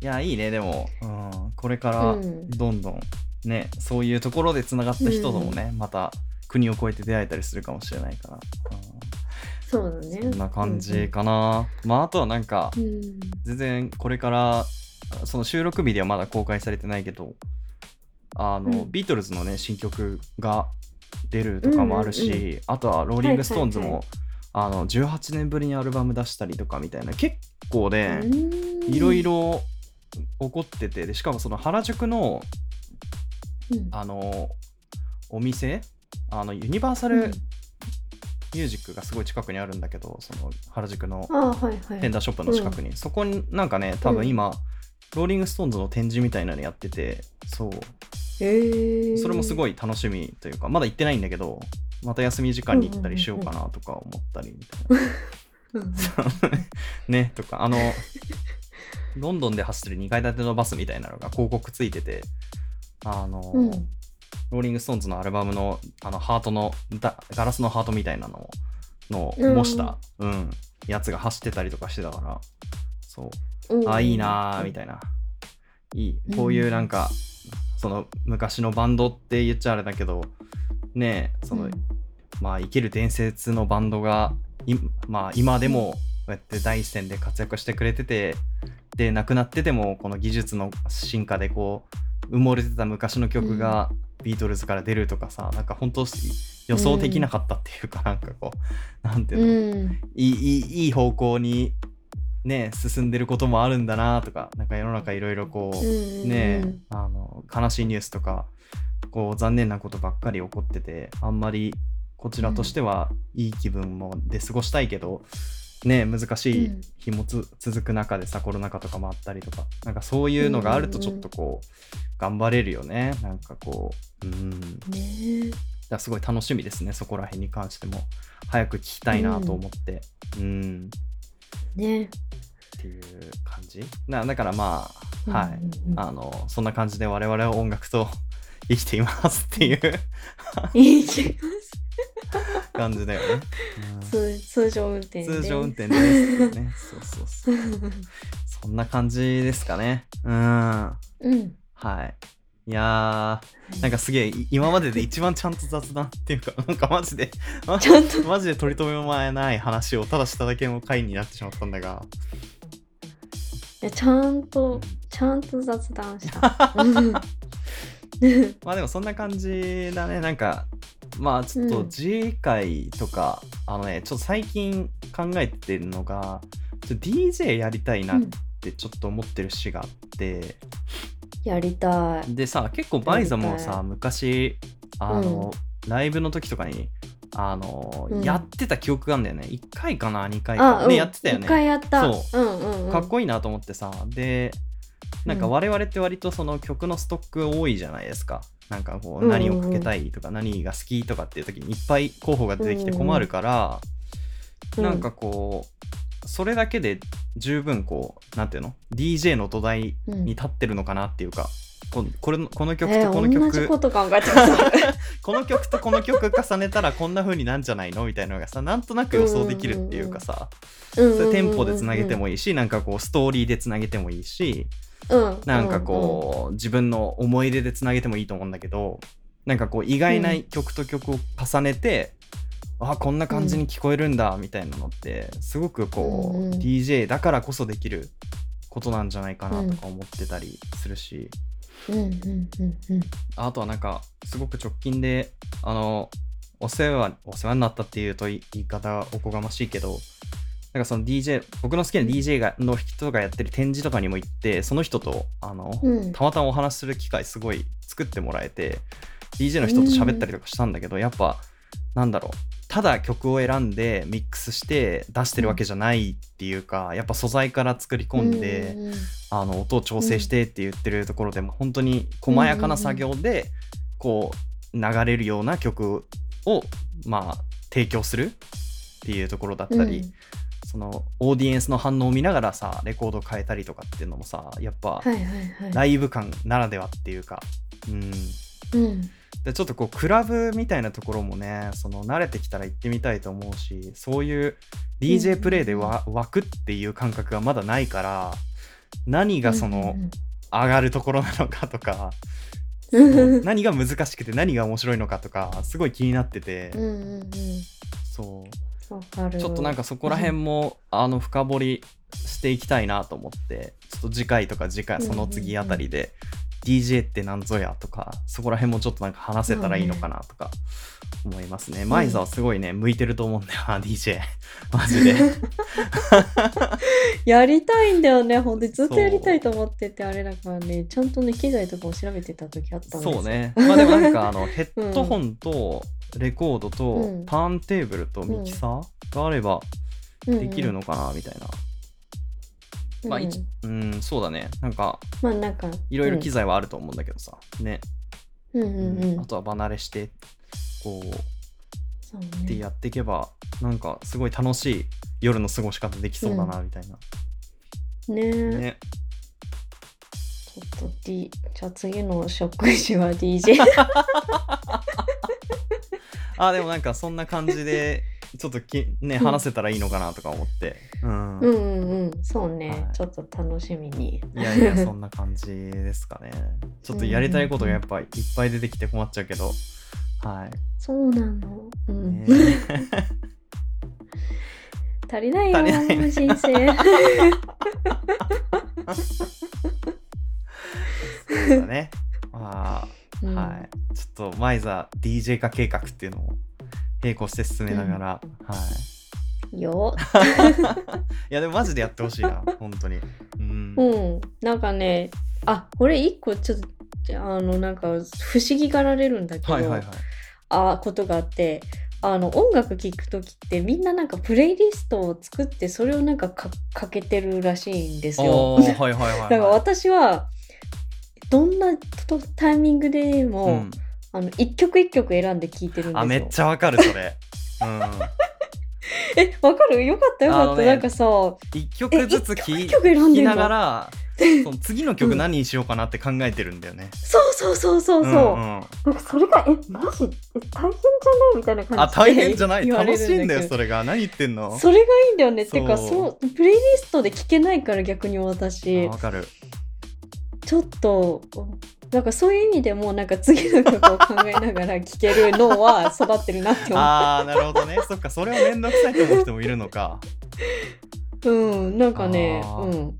いやいいねでも、うん、これからうん。どんどんね、そういうところでつながった人ともね、また国を越えて出会えたりするかもしれないから、そうだね。うん、そんな感じかな、まああとはなんかうん。全然これからその収録日ではまだ公開されてないけどあの、うん。ビートルズのね新曲が出るとかもあるし、うんうんあとはローリング・ストーンズも、はいはいあの18年ぶりにアルバム出したりとかみたいな結構ね、うん。いろいろ起こっててでしかもその原宿のうん。あのお店あのユニバーサうん。ルミュージックがすごい近くにあるんだけど、その原宿のあはいはい。フェンダーショップの近くに、そこになんかね多分今、ローリング・ストーンズの展示みたいなのやっててそう。へえそれもすごい楽しみというかまだ行ってないんだけどまた休み時間に行ったりしようかなとか思ったりみたいな。うん ねとかあのロンドンで走ってる2階建てのバスみたいなのが広告ついててあの、うん。ローリング・ストーンズのアルバムのあのハートのだガラスのハートみたいなののうん模した、うん。やつが走ってたりとかしてたからそう。うん。あいいなーみたいな。いい。こういうなんか、その昔のバンドって言っちゃあれだけどねえその、うん。まあ生きる伝説のバンドがいまあ今でもこうやって第一線で活躍してくれててで亡くなっててもこの技術の進化でこう埋もれてた昔の曲がビートルズから出るとかさ、なんか本当予想できなかったっていうか、なんかこうなんていうの、うん。いいいい方向にね進んでることもあるんだなとかなんか世の中いろいろこう、うんねあの悲しいニュースとかこう残念なことばっかり起こっててあんまりこちらとしてはいい気分もで過ごしたいけど、ね難しい日もつ、続く中でさコロナ禍とかもあったりとかなんかそういうのがあるとちょっとこう頑張れるよね。なんかこううん。ね。らすごい楽しみですねそこら辺に関しても。早く聞きたいなと思って。うん。ねっていう感じ？なだからまあ、はいうんうん。うんあのそんな感じで我々は音楽と生きていますっていう 感じだよね、通通常運転通常運転ですよね。そうそうそう。そんな感じですかね。うん。はうん。い。いやーなんかすげえい今までで一番ちゃんと雑談っていうかなんかマジでマジで取り留めもない話をただしただけの回になってしまったんだが。いやちゃんとちゃんと雑談した。う んまあでもそんな感じだね。なんかまあちょっとうん次回とか、あのねちょっと最近考えてるのがちょっと DJ やりたいなってちょっと思ってる節があって、やりたい。でさ結構バイザもさ昔あの、ライブの時とかにあの、うん。やってた記憶があるんだよね。1回かな2回か。ねやってたよ一ね回やった。そう。うんうんうん。かっこいいなと思ってさ。でなんか我々って割とその曲のストック多いじゃないですか。なんかこうんうんううん。何をかけたいとか何が好きとかっていう時にいっぱい候補が出てきて困るから、うん。なんかこうそれだけで十分こうなんていうの？DJ の土台うん。に立ってるのかなっていうか、ここれのこの曲えとこのー、同じ曲、こと考えて。この曲とこの曲重ねたらこんな風になんじゃないの？みたいなのがさなんとなく予想できるっていうかさ、それテンポでつなげてもいいしなんかこうストーリーでつなげてもいいしうん、なんかこう、自分の思い出でつなげてもいいと思うんだけどなんかこう意外な曲と曲を重ねて、あこんな感じに聞こえるんだみたいなのってすごくこう、うんうん DJ だからこそできることなんじゃないかなとか思ってたりするし、うんうんうんうんあとはなんかすごく直近であのお世話お世話になったっていうと言い方はおこがましいけどなんかその DJ 僕の好きな DJ がの人がやってる展示とかにも行ってその人とあの、うん。たまたまお話しする機会すごい作ってもらえて DJ の人と喋ったりとかしたんだけど、やっぱなんだろうただ曲を選んでミックスして出してるわけじゃないっていうか、やっぱ素材から作り込んで、うんうんうん。あの音を調整してって言ってるところでも本当に細やかな作業でこう流れるような曲をまあ提供するっていうところだったり、そのオーディエンスの反応を見ながらさレコードを変えたりとかっていうのもさやっぱ。ライブ感ならではっていうか、うん、うんでちょっとこうクラブみたいなところもねその慣れてきたら行ってみたいと思うしそういう DJ プレイでわ湧くっていう感覚がまだないから何がその上がるところなのかとか、うんうんうん何が難しくて何が面白いのかとかすごい気になってて、うんうんうん。そう。ちょっとなんかそこら辺も、あの深掘りしていきたいなと思ってちょっと次回とか次回その次あたりで、DJ って何ぞや？とかそこら辺もちょっとなんか話せたらいいのかなとか思いますね。マイザはすごいね向いてると思うんだよな DJ マジで。やりたいんだよねほんとに。ずっとやりたいと思っててあれだからねちゃんとね機材とかも調べてた時あったんですよ。そうね。まあでもなんかあの ヘッドホンとレコードとうん。ターンテーブルとミキサーがあればできるのかなみたいな。うんまあ、いちうん、そうだね。なんかまあなんかいろいろ機材はあると思うんだけどさ。ね。うんうんうんあとは離れして、こう、そうってねやっていけば、なんかすごい楽しい夜の過ごし方できそうだな、みたいな。ねえね。ちょっと D じゃあ次の食事は DJ あ、でもなんかそんな感じで、ちょっとき、ね、うん話せたらいいのかなとか思って。うん。うんうんうんそうね、はいちょっと楽しみにいやいや、そんな感じですかね。ちょっとやりたいことがやっぱいっぱい出てきて困っちゃうけど、はい。そうなのうん、ね 足りないよ足りないね人生そうだね。まあ、うんはい。ちょっと、マイザ DJ 化計画っていうのを並行して進めながら、はい。よ いや、でもマジでやってほしいな、本当に。うん。うんなんかねあこれ一個ちょっとあのなんか不思議がられるんだけど、はいはいはい。あことがあってあの音楽聴く時ってみんななんかプレイリストを作ってそれをなんかかかけてるらしいんですよ。はいはいはい、はい。だから私はどんなとタイミングでも、うん、あの一曲一曲選んで聴いてるんですよ。あ、めっちゃわかる、それ。うん。えわかる？よかったよかった、ねなんかさ一曲ずつ聴きながら、その次の曲何にしようかなって考えてるんだよね。そうそうそうそうそう、んんなんかそれがえマジ？え大変じゃない？みたいな感じであ、大変じゃない？楽しいんだよ、それが。何言ってんの？それがいいんだよねっていうかそうプレイリストで聴けないから逆に私あわかる。ちょっとなんかそういう意味でもなんか次の曲を考えながら聴けるのは育ってるなって思あー、なるほどね。そっか、それはめんどくさいと思う人もいるのか。ううんなんかねうん。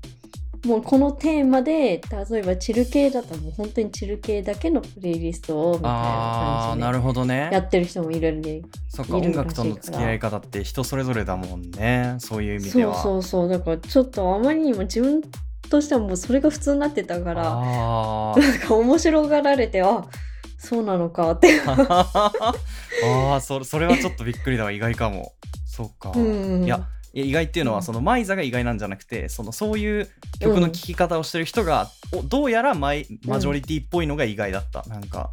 もうこのテーマで例えばチル系だったらもう本当にチル系だけのプレイリストをみたいなああな感じでるほどねやってる人もいるんでそっか音楽との付き合い方って人それぞれだもんね。そういう意味では。そうそうそう。だからちょっとあまりにも自分としてはもうそれが普通になってたからなんか面白がられてあそうなのかって。ああそそれはちょっとびっくりだわ意外かも。そうか、うん。いやいや意外っていうのはそのマイザが意外なんじゃなくてそのそういう曲の聴き方をしてる人が、おどうやらマイマジョリティっぽいのが意外だった、なんか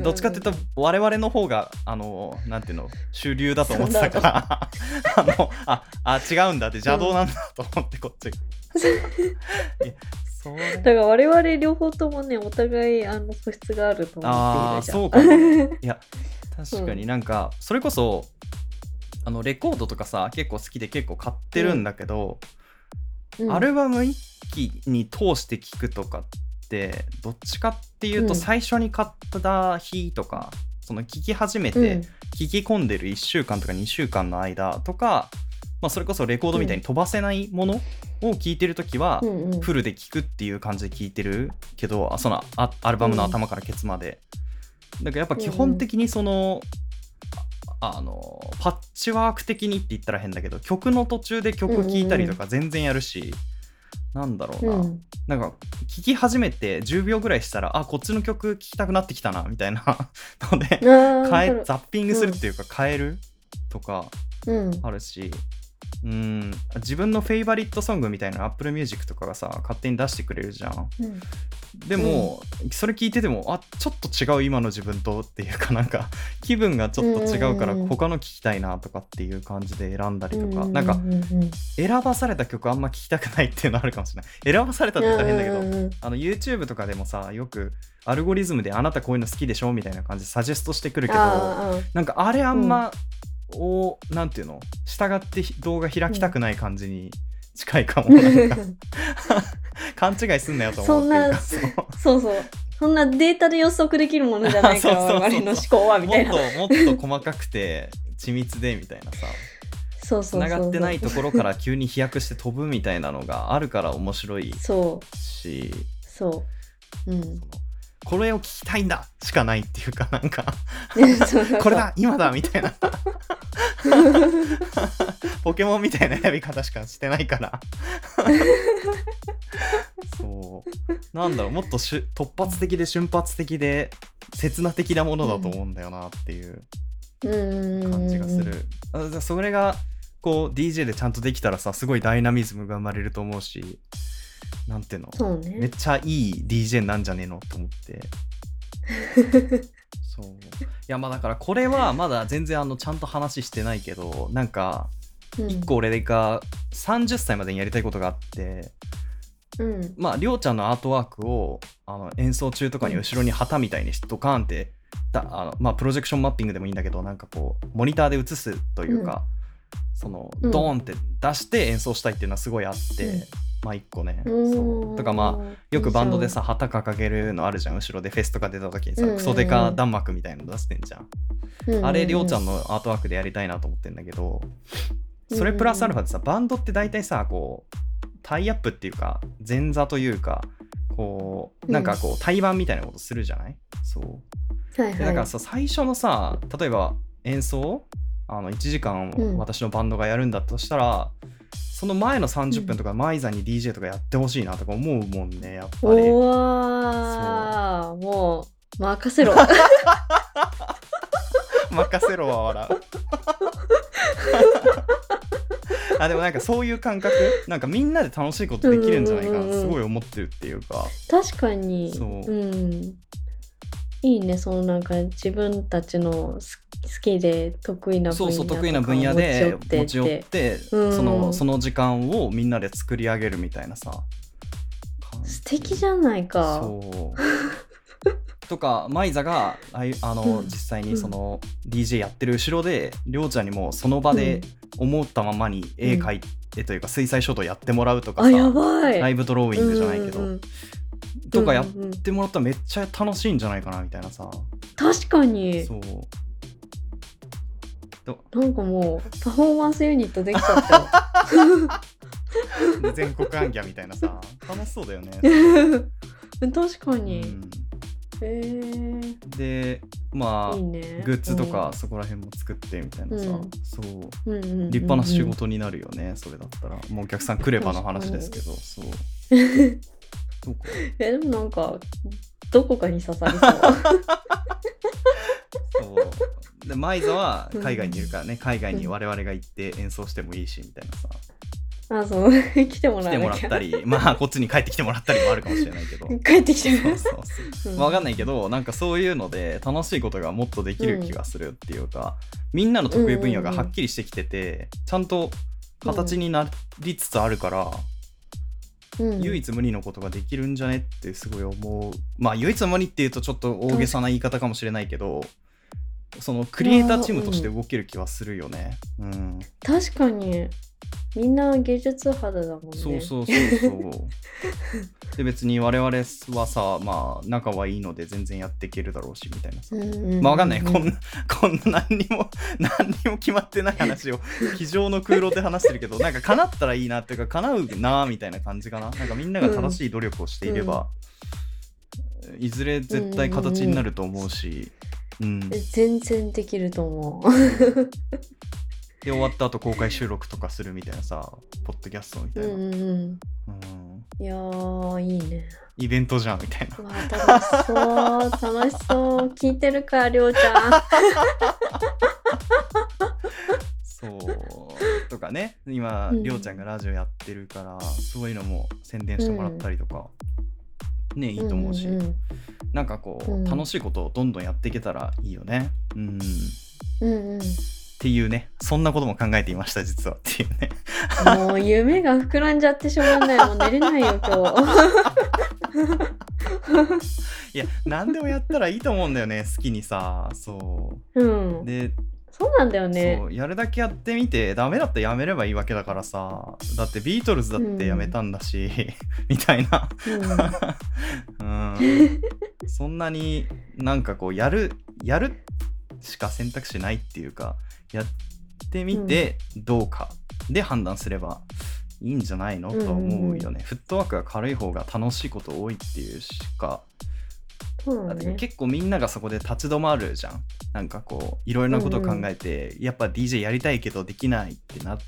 どっちかっていうと我々の方があのなんていうの主流だと思ってたから あのああ違うんだって邪道なんだと思ってこっちが。だから我々両方ともねお互いあの素質があると思っているじゃん。そうかも。いや確かになんかそれこそあのレコードとかさ結構好きで結構買ってるんだけど、うん。アルバム一気に通して聴くとかってどっちかっていうとうん。最初に買った日とか、その聴き始めうん。て聴き込んでる1週間とか2週間の間とか、まあ、それこそレコードみたいに飛ばせないものを聴いてる時は、うんうん。フルで聴くっていう感じで聴いてるけどあそのあアルバムの頭からケツまで、だからやっぱ基本的にその、ああのパッチワーク的にって言ったら変だけど曲の途中で曲聴いたりとか全然やるし、なんだろうな、うん。なんか聴き始めて10秒ぐらいしたらあこっちの曲聴きたくなってきたなみたいな。ので変えザッピングするっていうか変えるとかあるしうん。自分のフェイバリットソングみたいな Apple Music とかがさ勝手に出してくれるじゃん。うん。でも、それ聞いててもあちょっと違う今の自分とっていうかなんか気分がちょっと違うからうん。うんうん他の聞きたいなとかっていう感じで選んだりとか、うなんかううんうん選ばされた曲あんま聞きたくないっていうのあるかもしれない。選ばされたって言ったら変だけど、うんうんうん。あの YouTube とかでもさよくアルゴリズムであなたこういうの好きでしょみたいな感じでサジェストしてくるけどなんかあれあんま、おなんていうの？従って動画開きたくない感じに近いかも、なんか勘違いすんなよと思うそそう。そうそう。そんなデータで予測できるものじゃないから我々の思考はみたいな。もっともっと細かくて緻密でみたいなさ。そうそうそう繋がってないところから急に飛躍して飛ぶみたいなのがあるから面白いそう。し。そう。うんこれを聞きたいんだしかないっていうかなんかこれだ今だみたいな。ポケモンみたいな選び方しかしてないから。そう。なんだろうもっとしゅ突発的で瞬発的で刹那的なものだと思うんだよなっていう。うん感じがする、あじゃあそれがこう DJ でちゃんとできたらさすごいダイナミズムが生まれると思うしなんていうの？そうね。めっちゃいい DJ なんじゃねえの？と思って。そう。いやまあだからこれはまだ全然あのちゃんと話してないけどなんかうん。一個俺が30歳までにやりたいことがあってうん。まありょうちゃんのアートワークをあの演奏中とかに後ろに旗みたいにドカーンってだあのまあプロジェクションマッピングでもいいんだけどなんかこうモニターで映すというか、そのうん。ドーンって出して演奏したいっていうのはすごいあって、うんまあ一個ね、うん。そう。とかまあよくバンドでさ旗掲げるのあるじゃん。後ろでフェスとか出た時にさ、うんうんうん。クソデカ弾幕みたいなの出してんじゃん、うんあれりょうちゃんのアートワークでやりたいなと思ってんだけどそれプラスアルファでさバンドって大体さこうタイアップっていうか前座というかこうなんかこう対バンみたいなことするじゃない？そう。はいはい。でだからさ最初のさ例えば演奏？あの1時間うん。私のバンドがやるんだとしたら、その前の30分とかマイザに DJ とかやってほしいなとか思うもんねやっぱり。おわーもう任せろ。任せろは笑う。あでもなんかそういう感覚なんかみんなで楽しいことできるんじゃないかなすごい思ってるっていうか。確かに。そうんいいねそのなんか自分たちの好きで得意な分野そうそう得意な分野で持ち寄ってて。そのうん。その時間をみんなで作り上げるみたいなさ素敵じゃないか。そう。とかマイザがあいあの、うん。実際にその DJ やってる後ろでりょうちゃんにもその場で思ったままに絵描いてというか水彩書道やってもらうとかさ、ライブドローイングじゃないけど、うんうんうんとかやっうんうんてもらったらめっちゃ楽しいんじゃないかなみたいなさ。確かに。そう。なんかもうパフォーマンスユニットできちゃったよ。で 全国暗記みたいなさ。楽しそうだよね、確かうに。ん、へえでまあいいね。グッズとかそこら辺も作ってみたいなさ、うん。そう。うん、うんうんうんうん。立派な仕。事になるよね、それだったら。もうお客さん来ればの話ですけど。そう え、でもなんか、どこかに刺さりそう。そう。でマイザは海外にいるからね、海外に我々が行って演奏してもいいしみたいなさ。あ、そう、来ても来てもら。ったり。まあこっちに帰ってきてもらったりもあるかもしれないけど。帰ってきてそう。る。そうそうう。んわかんないけどなんかそういうので楽しいことがもっとできる気がするっていうか、みんなの得意分野がはっきりしてきてて、ちゃんと形になりつつあるから、うん唯一無二のことができるんじゃねってすごい思うまあ唯一無二っていうとちょっと大げさな言い方かもしれないけどそのクリエイターチームとして動ける気はするよね。うん、確かに。みんな芸術肌だもんね。そうそうそうそう。で別に我々はさまあ仲はいいので全然やっていけるだろうしみたいなさ。うんうんうん。まあわかんない、こんな、こんな何にも、何にも決まってない話を、机上の空論で話してるけど、なんか叶ったらいいなっていうか、叶うなみたいな感じかな。なんかみんなが正しい努力をしていれば、いずれ絶対形になると思うし、うん。で、え全然できると思う。終わった後公開収録とかするみたいなさ、ポッドキャストみたいな。うんうんうん。うんいやー、いいね。イベントじゃんみたいな。うわ楽しそう、楽しそう。聞いてるか、りょうちゃん。そう。とかね、今、うんりょうちゃんがラジオやってるから、そういうのも宣伝してもらったりとか、ね、いいと思うし、んんなんかこう、うん楽しいことをどんどんやっていけたらいいよね。うん。っうんうん。ていうね、そんなことも考えていました、実はっていうね。もう夢が膨らんじゃってしょうがない。もう寝れないよ、今いや、何でもやったらいいと思うんだよね、好きにさ。そ日。うんう。。で、そうなんだよねそ。うやるだけやってみてダメだったらやめればいいわけだからさだってビートルズだってやめたんだし、みたいなうん そんなになんかこうやるやるしか選択肢ないっていうかやってみてどうかで判断すればいいんじゃないのと思うよね、フットワークが軽い方が楽しいこと多いっていうしか。ね。結構みんながそこで立ち止まるじゃん。なんかこういろいろなことを考えて、やっぱ DJ やりたいけどできないってな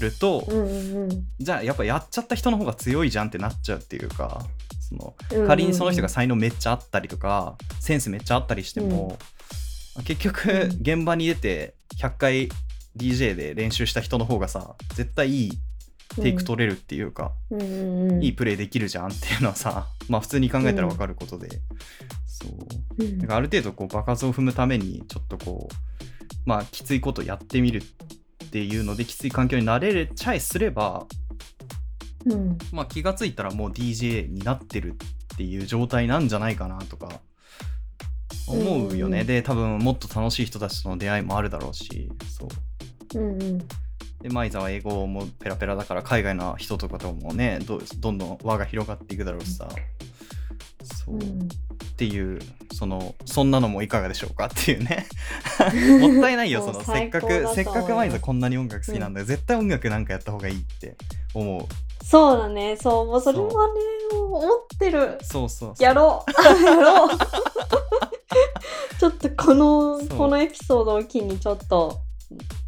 ると、うんうんじゃあやっぱやっちゃった人の方が強いじゃんってなっちゃうっていうかそのうん。仮にその人が才能めっちゃあったりとかセンスめっちゃあったりしても、結局うん。現場に出て100回 DJ で練習した人の方がさ絶対いいテイク取れるっていうか、うんいいプレーできるじゃんっていうのはさまあ普通に考えたら分かることで、そう。うん。だからある程度こう爆発を踏むためにちょっとこうまあきついことやってみるっていうのできつい環境になれるちゃえすれば、うん。まあ、気がついたらもう DJ になってるっていう状態なんじゃないかなとか思うよね、うん。で多分もっと楽しい人たちとの出会いもあるだろうし。そう。うんうん。でマイザは英語もペラペラだから海外の人とかともねどどんどん輪が広がっていくだろうしさ。そう、うん。っていうそのそんなのもいかがでしょうかっていうね。もったいないよそのせっかくせっかくマイザこんなに音楽好きなんだよ、絶対音楽なんかやった方がいいって思う。そうだね。そうもうそれはね思ってる。そうそうそう。やろう。やろう ちょっとこのこのエピソードを機にちょっと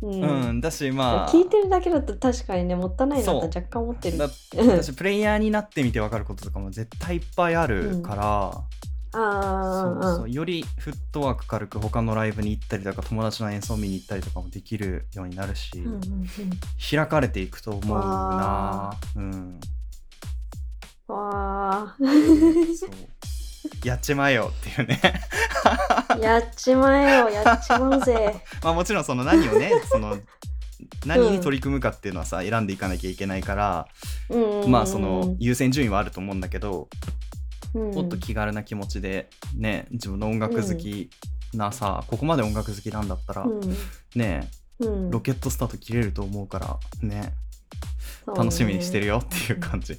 うん、うん、だしまあ。聞いてるだけだと確かにねもったいないなと若干思ってる。私プレイヤーになってみて分かることとかも絶対いっぱいあるから、あそうあそうよりフットワーク軽く他のライブに行ったりとか友達の演奏見に行ったりとかもできるようになるし、うんうんうん。開かれていくと思うな。わ、うん、わあそう やっちまえよっていうね。やっちまえよやっちまうぜ。まあもちろんその何をねその何に取り組むかっていうのはさ選んでいかなきゃいけないから、うんうんうんまあその優先順位はあると思うんだけど、うん。もっと気軽な気持ちでね自分の音楽好きなさ、ここまで音楽好きなんだったら、ねうん。ロケットスタート切れると思うからねね楽しみにしてるよっていう感じ。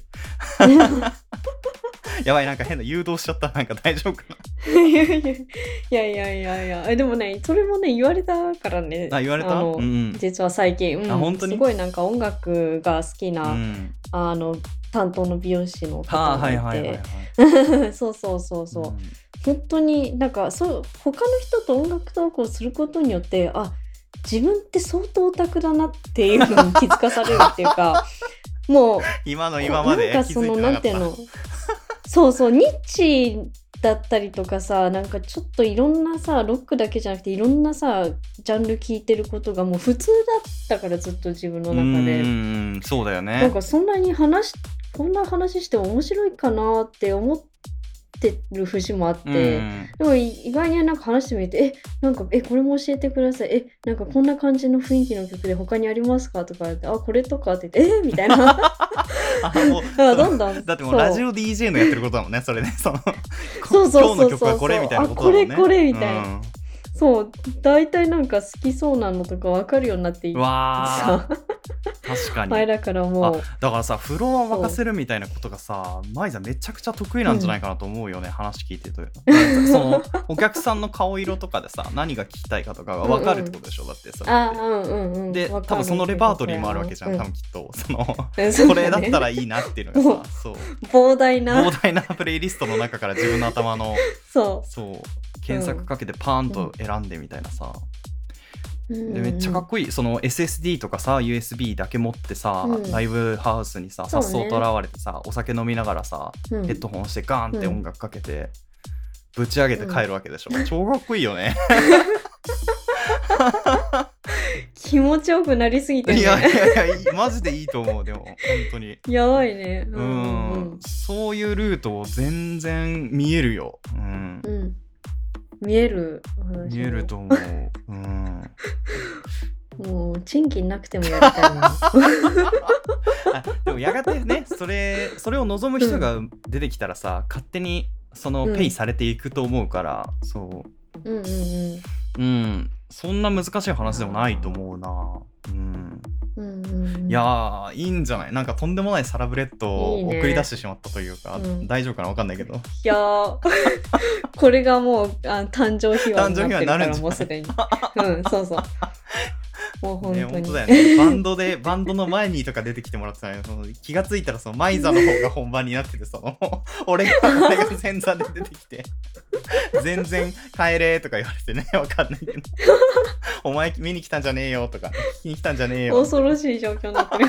やばいなんか変な誘導しちゃった。なんか大丈夫かいやいやいやいやいや。い やえでもねそれもね言われたからね。あ言われた？あのうんうん。実は最近、うん。あ本当に？すごいなんか音楽が好きな、うん。あの担当の美容師のはあ方がいはいはい そうそうそうそう、うん。本当になんかそう他の人と音楽トークをすることによってあ自分って相当オタクだなっていうのに気づかされるっていうか もう今の今までなんかそのなんていうの？そうそうニッチだったりとかさなんかちょっといろんなさロックだけじゃなくていろんなさジャンル聞いてることがもう普通だったからずっと自分の中で。うんそうだよね。なんかそんなに話しこんな話して面白いかなって思ってる節もあって、うん。でもい意外になんか話してみてえなんかえこれも教えてください。えなんかこんな感じの雰囲気の曲で他にありますか？とか言ってあこれとかって言ってえ？みたいな。あもうあどんどん。だってもうラジオ DJ のやってることだもんねそれね。そのそうそうそうそう。今日の曲はこれみたいなことだもんね。あこれこれみたいな。うんそう大体なんか好きそうなのとか分かるようになっていっうてさ。確かに。前だからもう。あだからさフロア沸かせるみたいなことがさマイザめちゃくちゃ得意なんじゃないかなと思うよね、話聞いてると。そのお客さんの顔色とかでさ 何が聞きたいかとかが分かるってことでしょ、だってそれあってうんうんうん。で多分そのレパートリーもあるわけじゃん、うん多分きっと。その これだねったらいいなっていうのがさそう。膨大な。膨大なプレイリストの中から自分の頭の。そ そう検索かけてパーンと選んでみたいなさ、うでめっちゃかっこいい。その SSD とかさ USB だけ持ってさ、うん。ライブハウスにささっそうと現れてさお酒飲みながらさ、うん。ヘッドホンしてガーンってうん。音楽かけて、ぶち上げて帰るわけでしょ、超かっこいいよね。気持ちよくなりすぎてね。いやいやいやマジでいいと思うでも本当に。やばいね。う、うんん。そういうルートを全然見えるよ、うんうん、うん、見える見えると思う、うん、もう賃金なくてもやりたい でもやがてねそれそれを望む人が出てきたらさ、勝手にそのうん。ペイされていくと思うから、そうんうんうん。ううん。そんな難しい話でもないと思うな。うんうんうんいやーいいんじゃない？なんかとんでもないサラブレッドを送り出してしまったというかうん。大丈夫かな？わかんないけど。いやー。これがもうあ誕生秘話になってるからもうすでに。うんそうそうもう本ね当に、本当だよね。バンドでバンドの前にとか出てきてもらってたのよ。その気がついたらそのマイザの方が本番になっててその俺が俺が前座で出てきて。全然帰れとか言われてねわかんないけど。お前見に来たんじゃねえよとか聞きに来たんじゃねえよ恐ろしい状況になってる。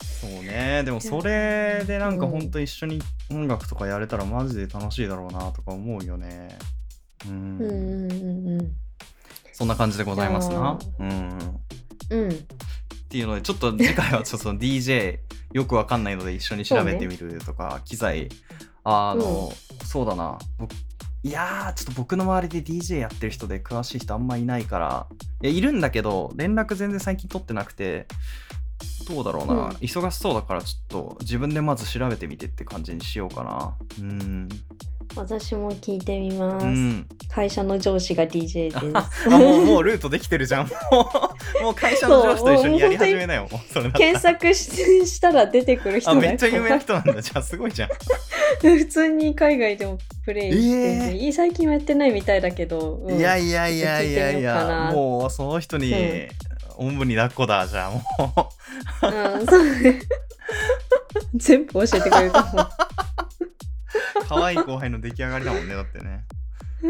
そうね。でもそれでなんかうんほんと一緒に音楽とかやれたらマジで楽しいだろうなとか思うよね。うん、うんうんうんうんそんな感じでございますな。いうん。うん。っていうのでちょっと次回はちょっと DJ よくわかんないので一緒に調べてみるとか、機材。あの、そうだな。僕いやーちょっと僕の周りで DJ やってる人で詳しい人あんまいないから。いやいるんだけど連絡全然最近取ってなくてどうだろうな、うん。忙しそうだからちょっと自分でまず調べてみてって感じにしようかな。うん私も聞いてみます、うん。会社の上司が DJ です。あもうもうルートできてるじゃん。も うもう会社の上司と一緒にやり始めなよ。検索ししたら出てくる人だよ あめっちゃ有名な人なんだじゃあすごいじゃん。普通に海外でもプレイしてて、えー。最近はやってないみたいだけど、うん。いやいやいやいやいや。な。もうその人にうん。おんぶに抱っこだじゃあもう。うん、そう。ね全部教えてくれると思う 可愛い後輩の出来上がりだもんねだってね。い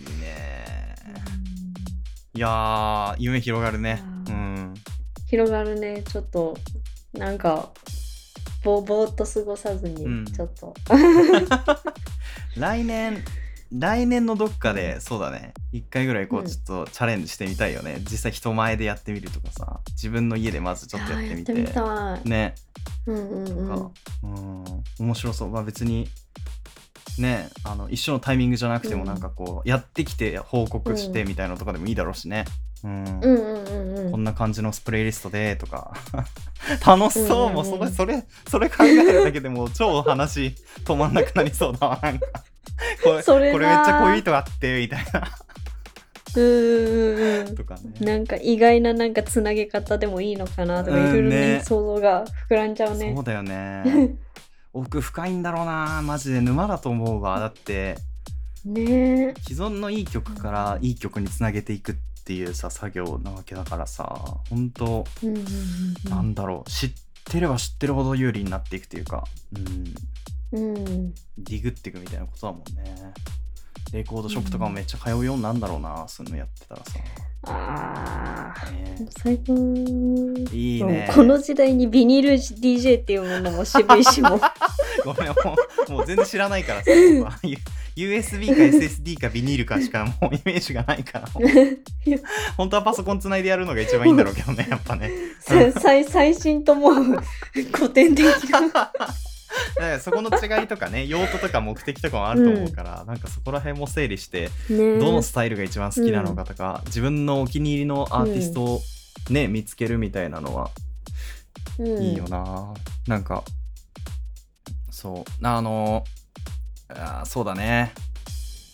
いね。いやー夢広がるね。ううん。広がるね。ちょっとなんかぼぼーっと過ごさずに、うん。ちょっと。来年来年のどっかでそうだね。一回ぐらいこううん。ちょっとチャレンジしてみたいよね、実際人前でやってみるとかさ。自分の家でまずちょっとやってみて。ねうんうんうん。かうん面白そう。まあ別にねあの一緒のタイミングじゃなくてもうん。なんかこう、やってきて報告してうん。みたいなのとかでもいいだろうしね。うん、うんうんうんうん。こんな感じのスプレイリストでとか。楽しそう、もうそれそれそれ考えるだけでもう超話止まんなくなりそうだわ。なんか。これこれめっちゃ恋人あってみたいなうんうんうんとかね。なんか意外ななんかつなげ方でもいいのかなとかうんいろいろねね。想像が膨らんじゃうね。そうだよね。奥深いんだろうなマジで沼だと思うわ。だってね。え既存のいい曲からいい曲につなげていくっていうさ作業なわけだからさ本当うんうんうんなんだろう。知ってれば知ってるほど有利になっていくというかうんうん。うん。ディグっていくみたいなことだもんねレコードショップとかもめっちゃ通うようになんだろうな、そういうのやってたらさ、ああね。最近いいね。この時代にビニール DJ っていうものも渋いしも ごめんもうもう全然知らないからさ。USB か SSD かビニールかしかもうイメージがないから。本当はパソコンつないでやるのが一番いいんだろうけどねやっぱね。最最新とも古典的な だからそこの違いとかね 用途とか目的とかもあると思うから、なんかそこら辺も整理してね。どのスタイルが一番好きなのかとか、自分のお気に入りのアーティストをね、見つけるみたいなのはうん。いいよな、なんかそう。あのあーそうだね。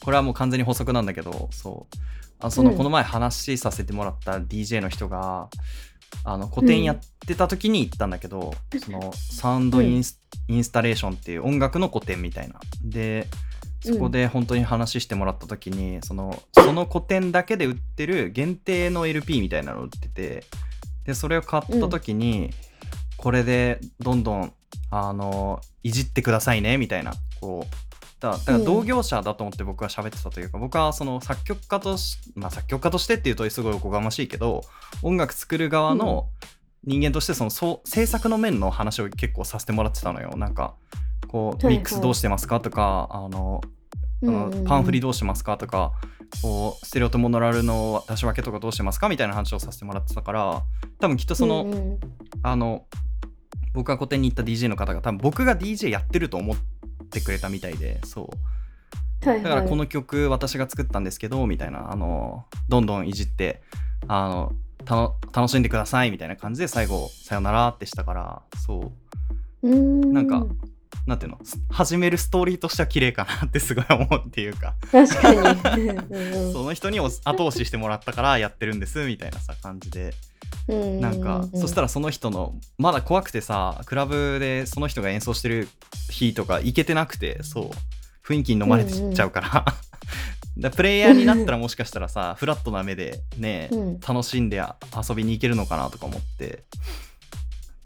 これはもう完全に補足なんだけどそう。あその、うん。この前話しさせてもらった DJ の人があの個展やってた時に行ったんだけど、そのサウンドインス,、インスタレーションっていう音楽の個展みたいな。でそこで本当に話してもらった時に、そのその個展だけで売ってる限定の LP みたいなのを売っててでそれを買った時に、これでどんどんあのいじってくださいねみたいなこうだだから同業者だと思って僕は喋ってたというか、僕はその作曲家とし、まあ、作曲家としてっていうとすごいおこがましいけど音楽作る側の人間としてそのそう制作の面の話を結構させてもらってたのよ。なんかこうはいはい。ミックスどうしてますかとかあのあのパンフリどうしてますかとかこうステレオとモノラルの出し分けとかどうしてますかみたいな話をさせてもらってたから多分きっとその、うんうん。あの僕が個展に行った DJ の方が多分僕が DJ やってると思ってくれたみたいでそう。はいはい。だからこの曲私が作ったんですけどみたいなあのどんどんいじってあの楽しんでくださいみたいな感じで最後さよならってしたからそう。うーん。なんかなんていうの？す始めるストーリーとしては綺麗かなってすごい思うっていうか。確かに。その人にお後押ししてもらったからやってるんですみたいなさ感じで。うんなんかそしたららその人のまだ怖くてさクラブでその人が演奏してる日とか行けてなくてそう雰囲気に飲まれてっちゃうから。だプレイヤーになったらもしかしたらさフラットな目でね、うん。楽しんで遊びに行けるのかなとか思って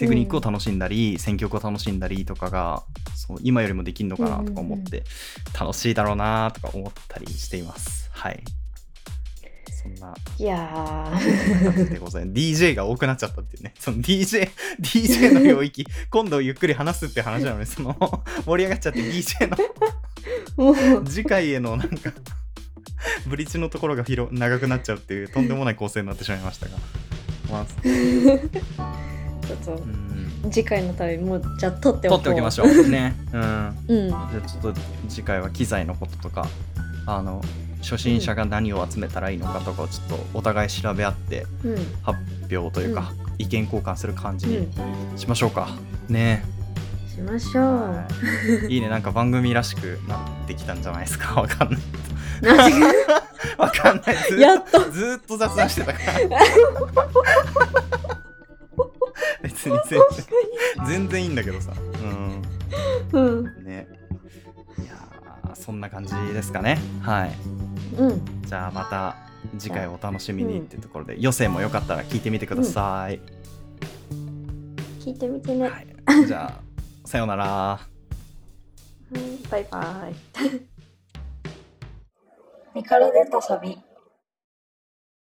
テクニックを楽しんだり、選曲を楽しんだりとかがそう今よりもできるのかなとか思って、楽しいだろうなとか思ったりしています。はい。そんないやでございます。DJ が多くなっちゃったっていうね。その DJ, DJ の領域 今度ゆっくり話すって話なのにその盛り上がっちゃって DJ の次回へのなんかブリッジのところが広長くなっちゃうっていうとんでもない構成になってしまいましたが、まあ、ちょっと。うん。次回のためにもうじゃあ撮っておこう。撮っておきましょう。ね。うん。うん。じゃあちょっと次回は機材のこととかあの初心者が何を集めたらいいのかとかをちょっとお互い調べ合ってうん。発表というか、意見交換する感じうん。にしましょうか、ね。しましょう。はい。いいね。なんか番組らしくなってきたんじゃないですか？わかんない。わかんない。ずやっっと。ずーっと雑談してたから 別に全然。全然いいんだけどさ。うん。うん。ね。いやーそんな感じですかね。はい。うん。じゃあまた次回お楽しみにっていうところで、余生もよかったら聞いてみてください、聞いてみてね。はい、じゃあさようなら。はい。バイバイ。身から出たサビ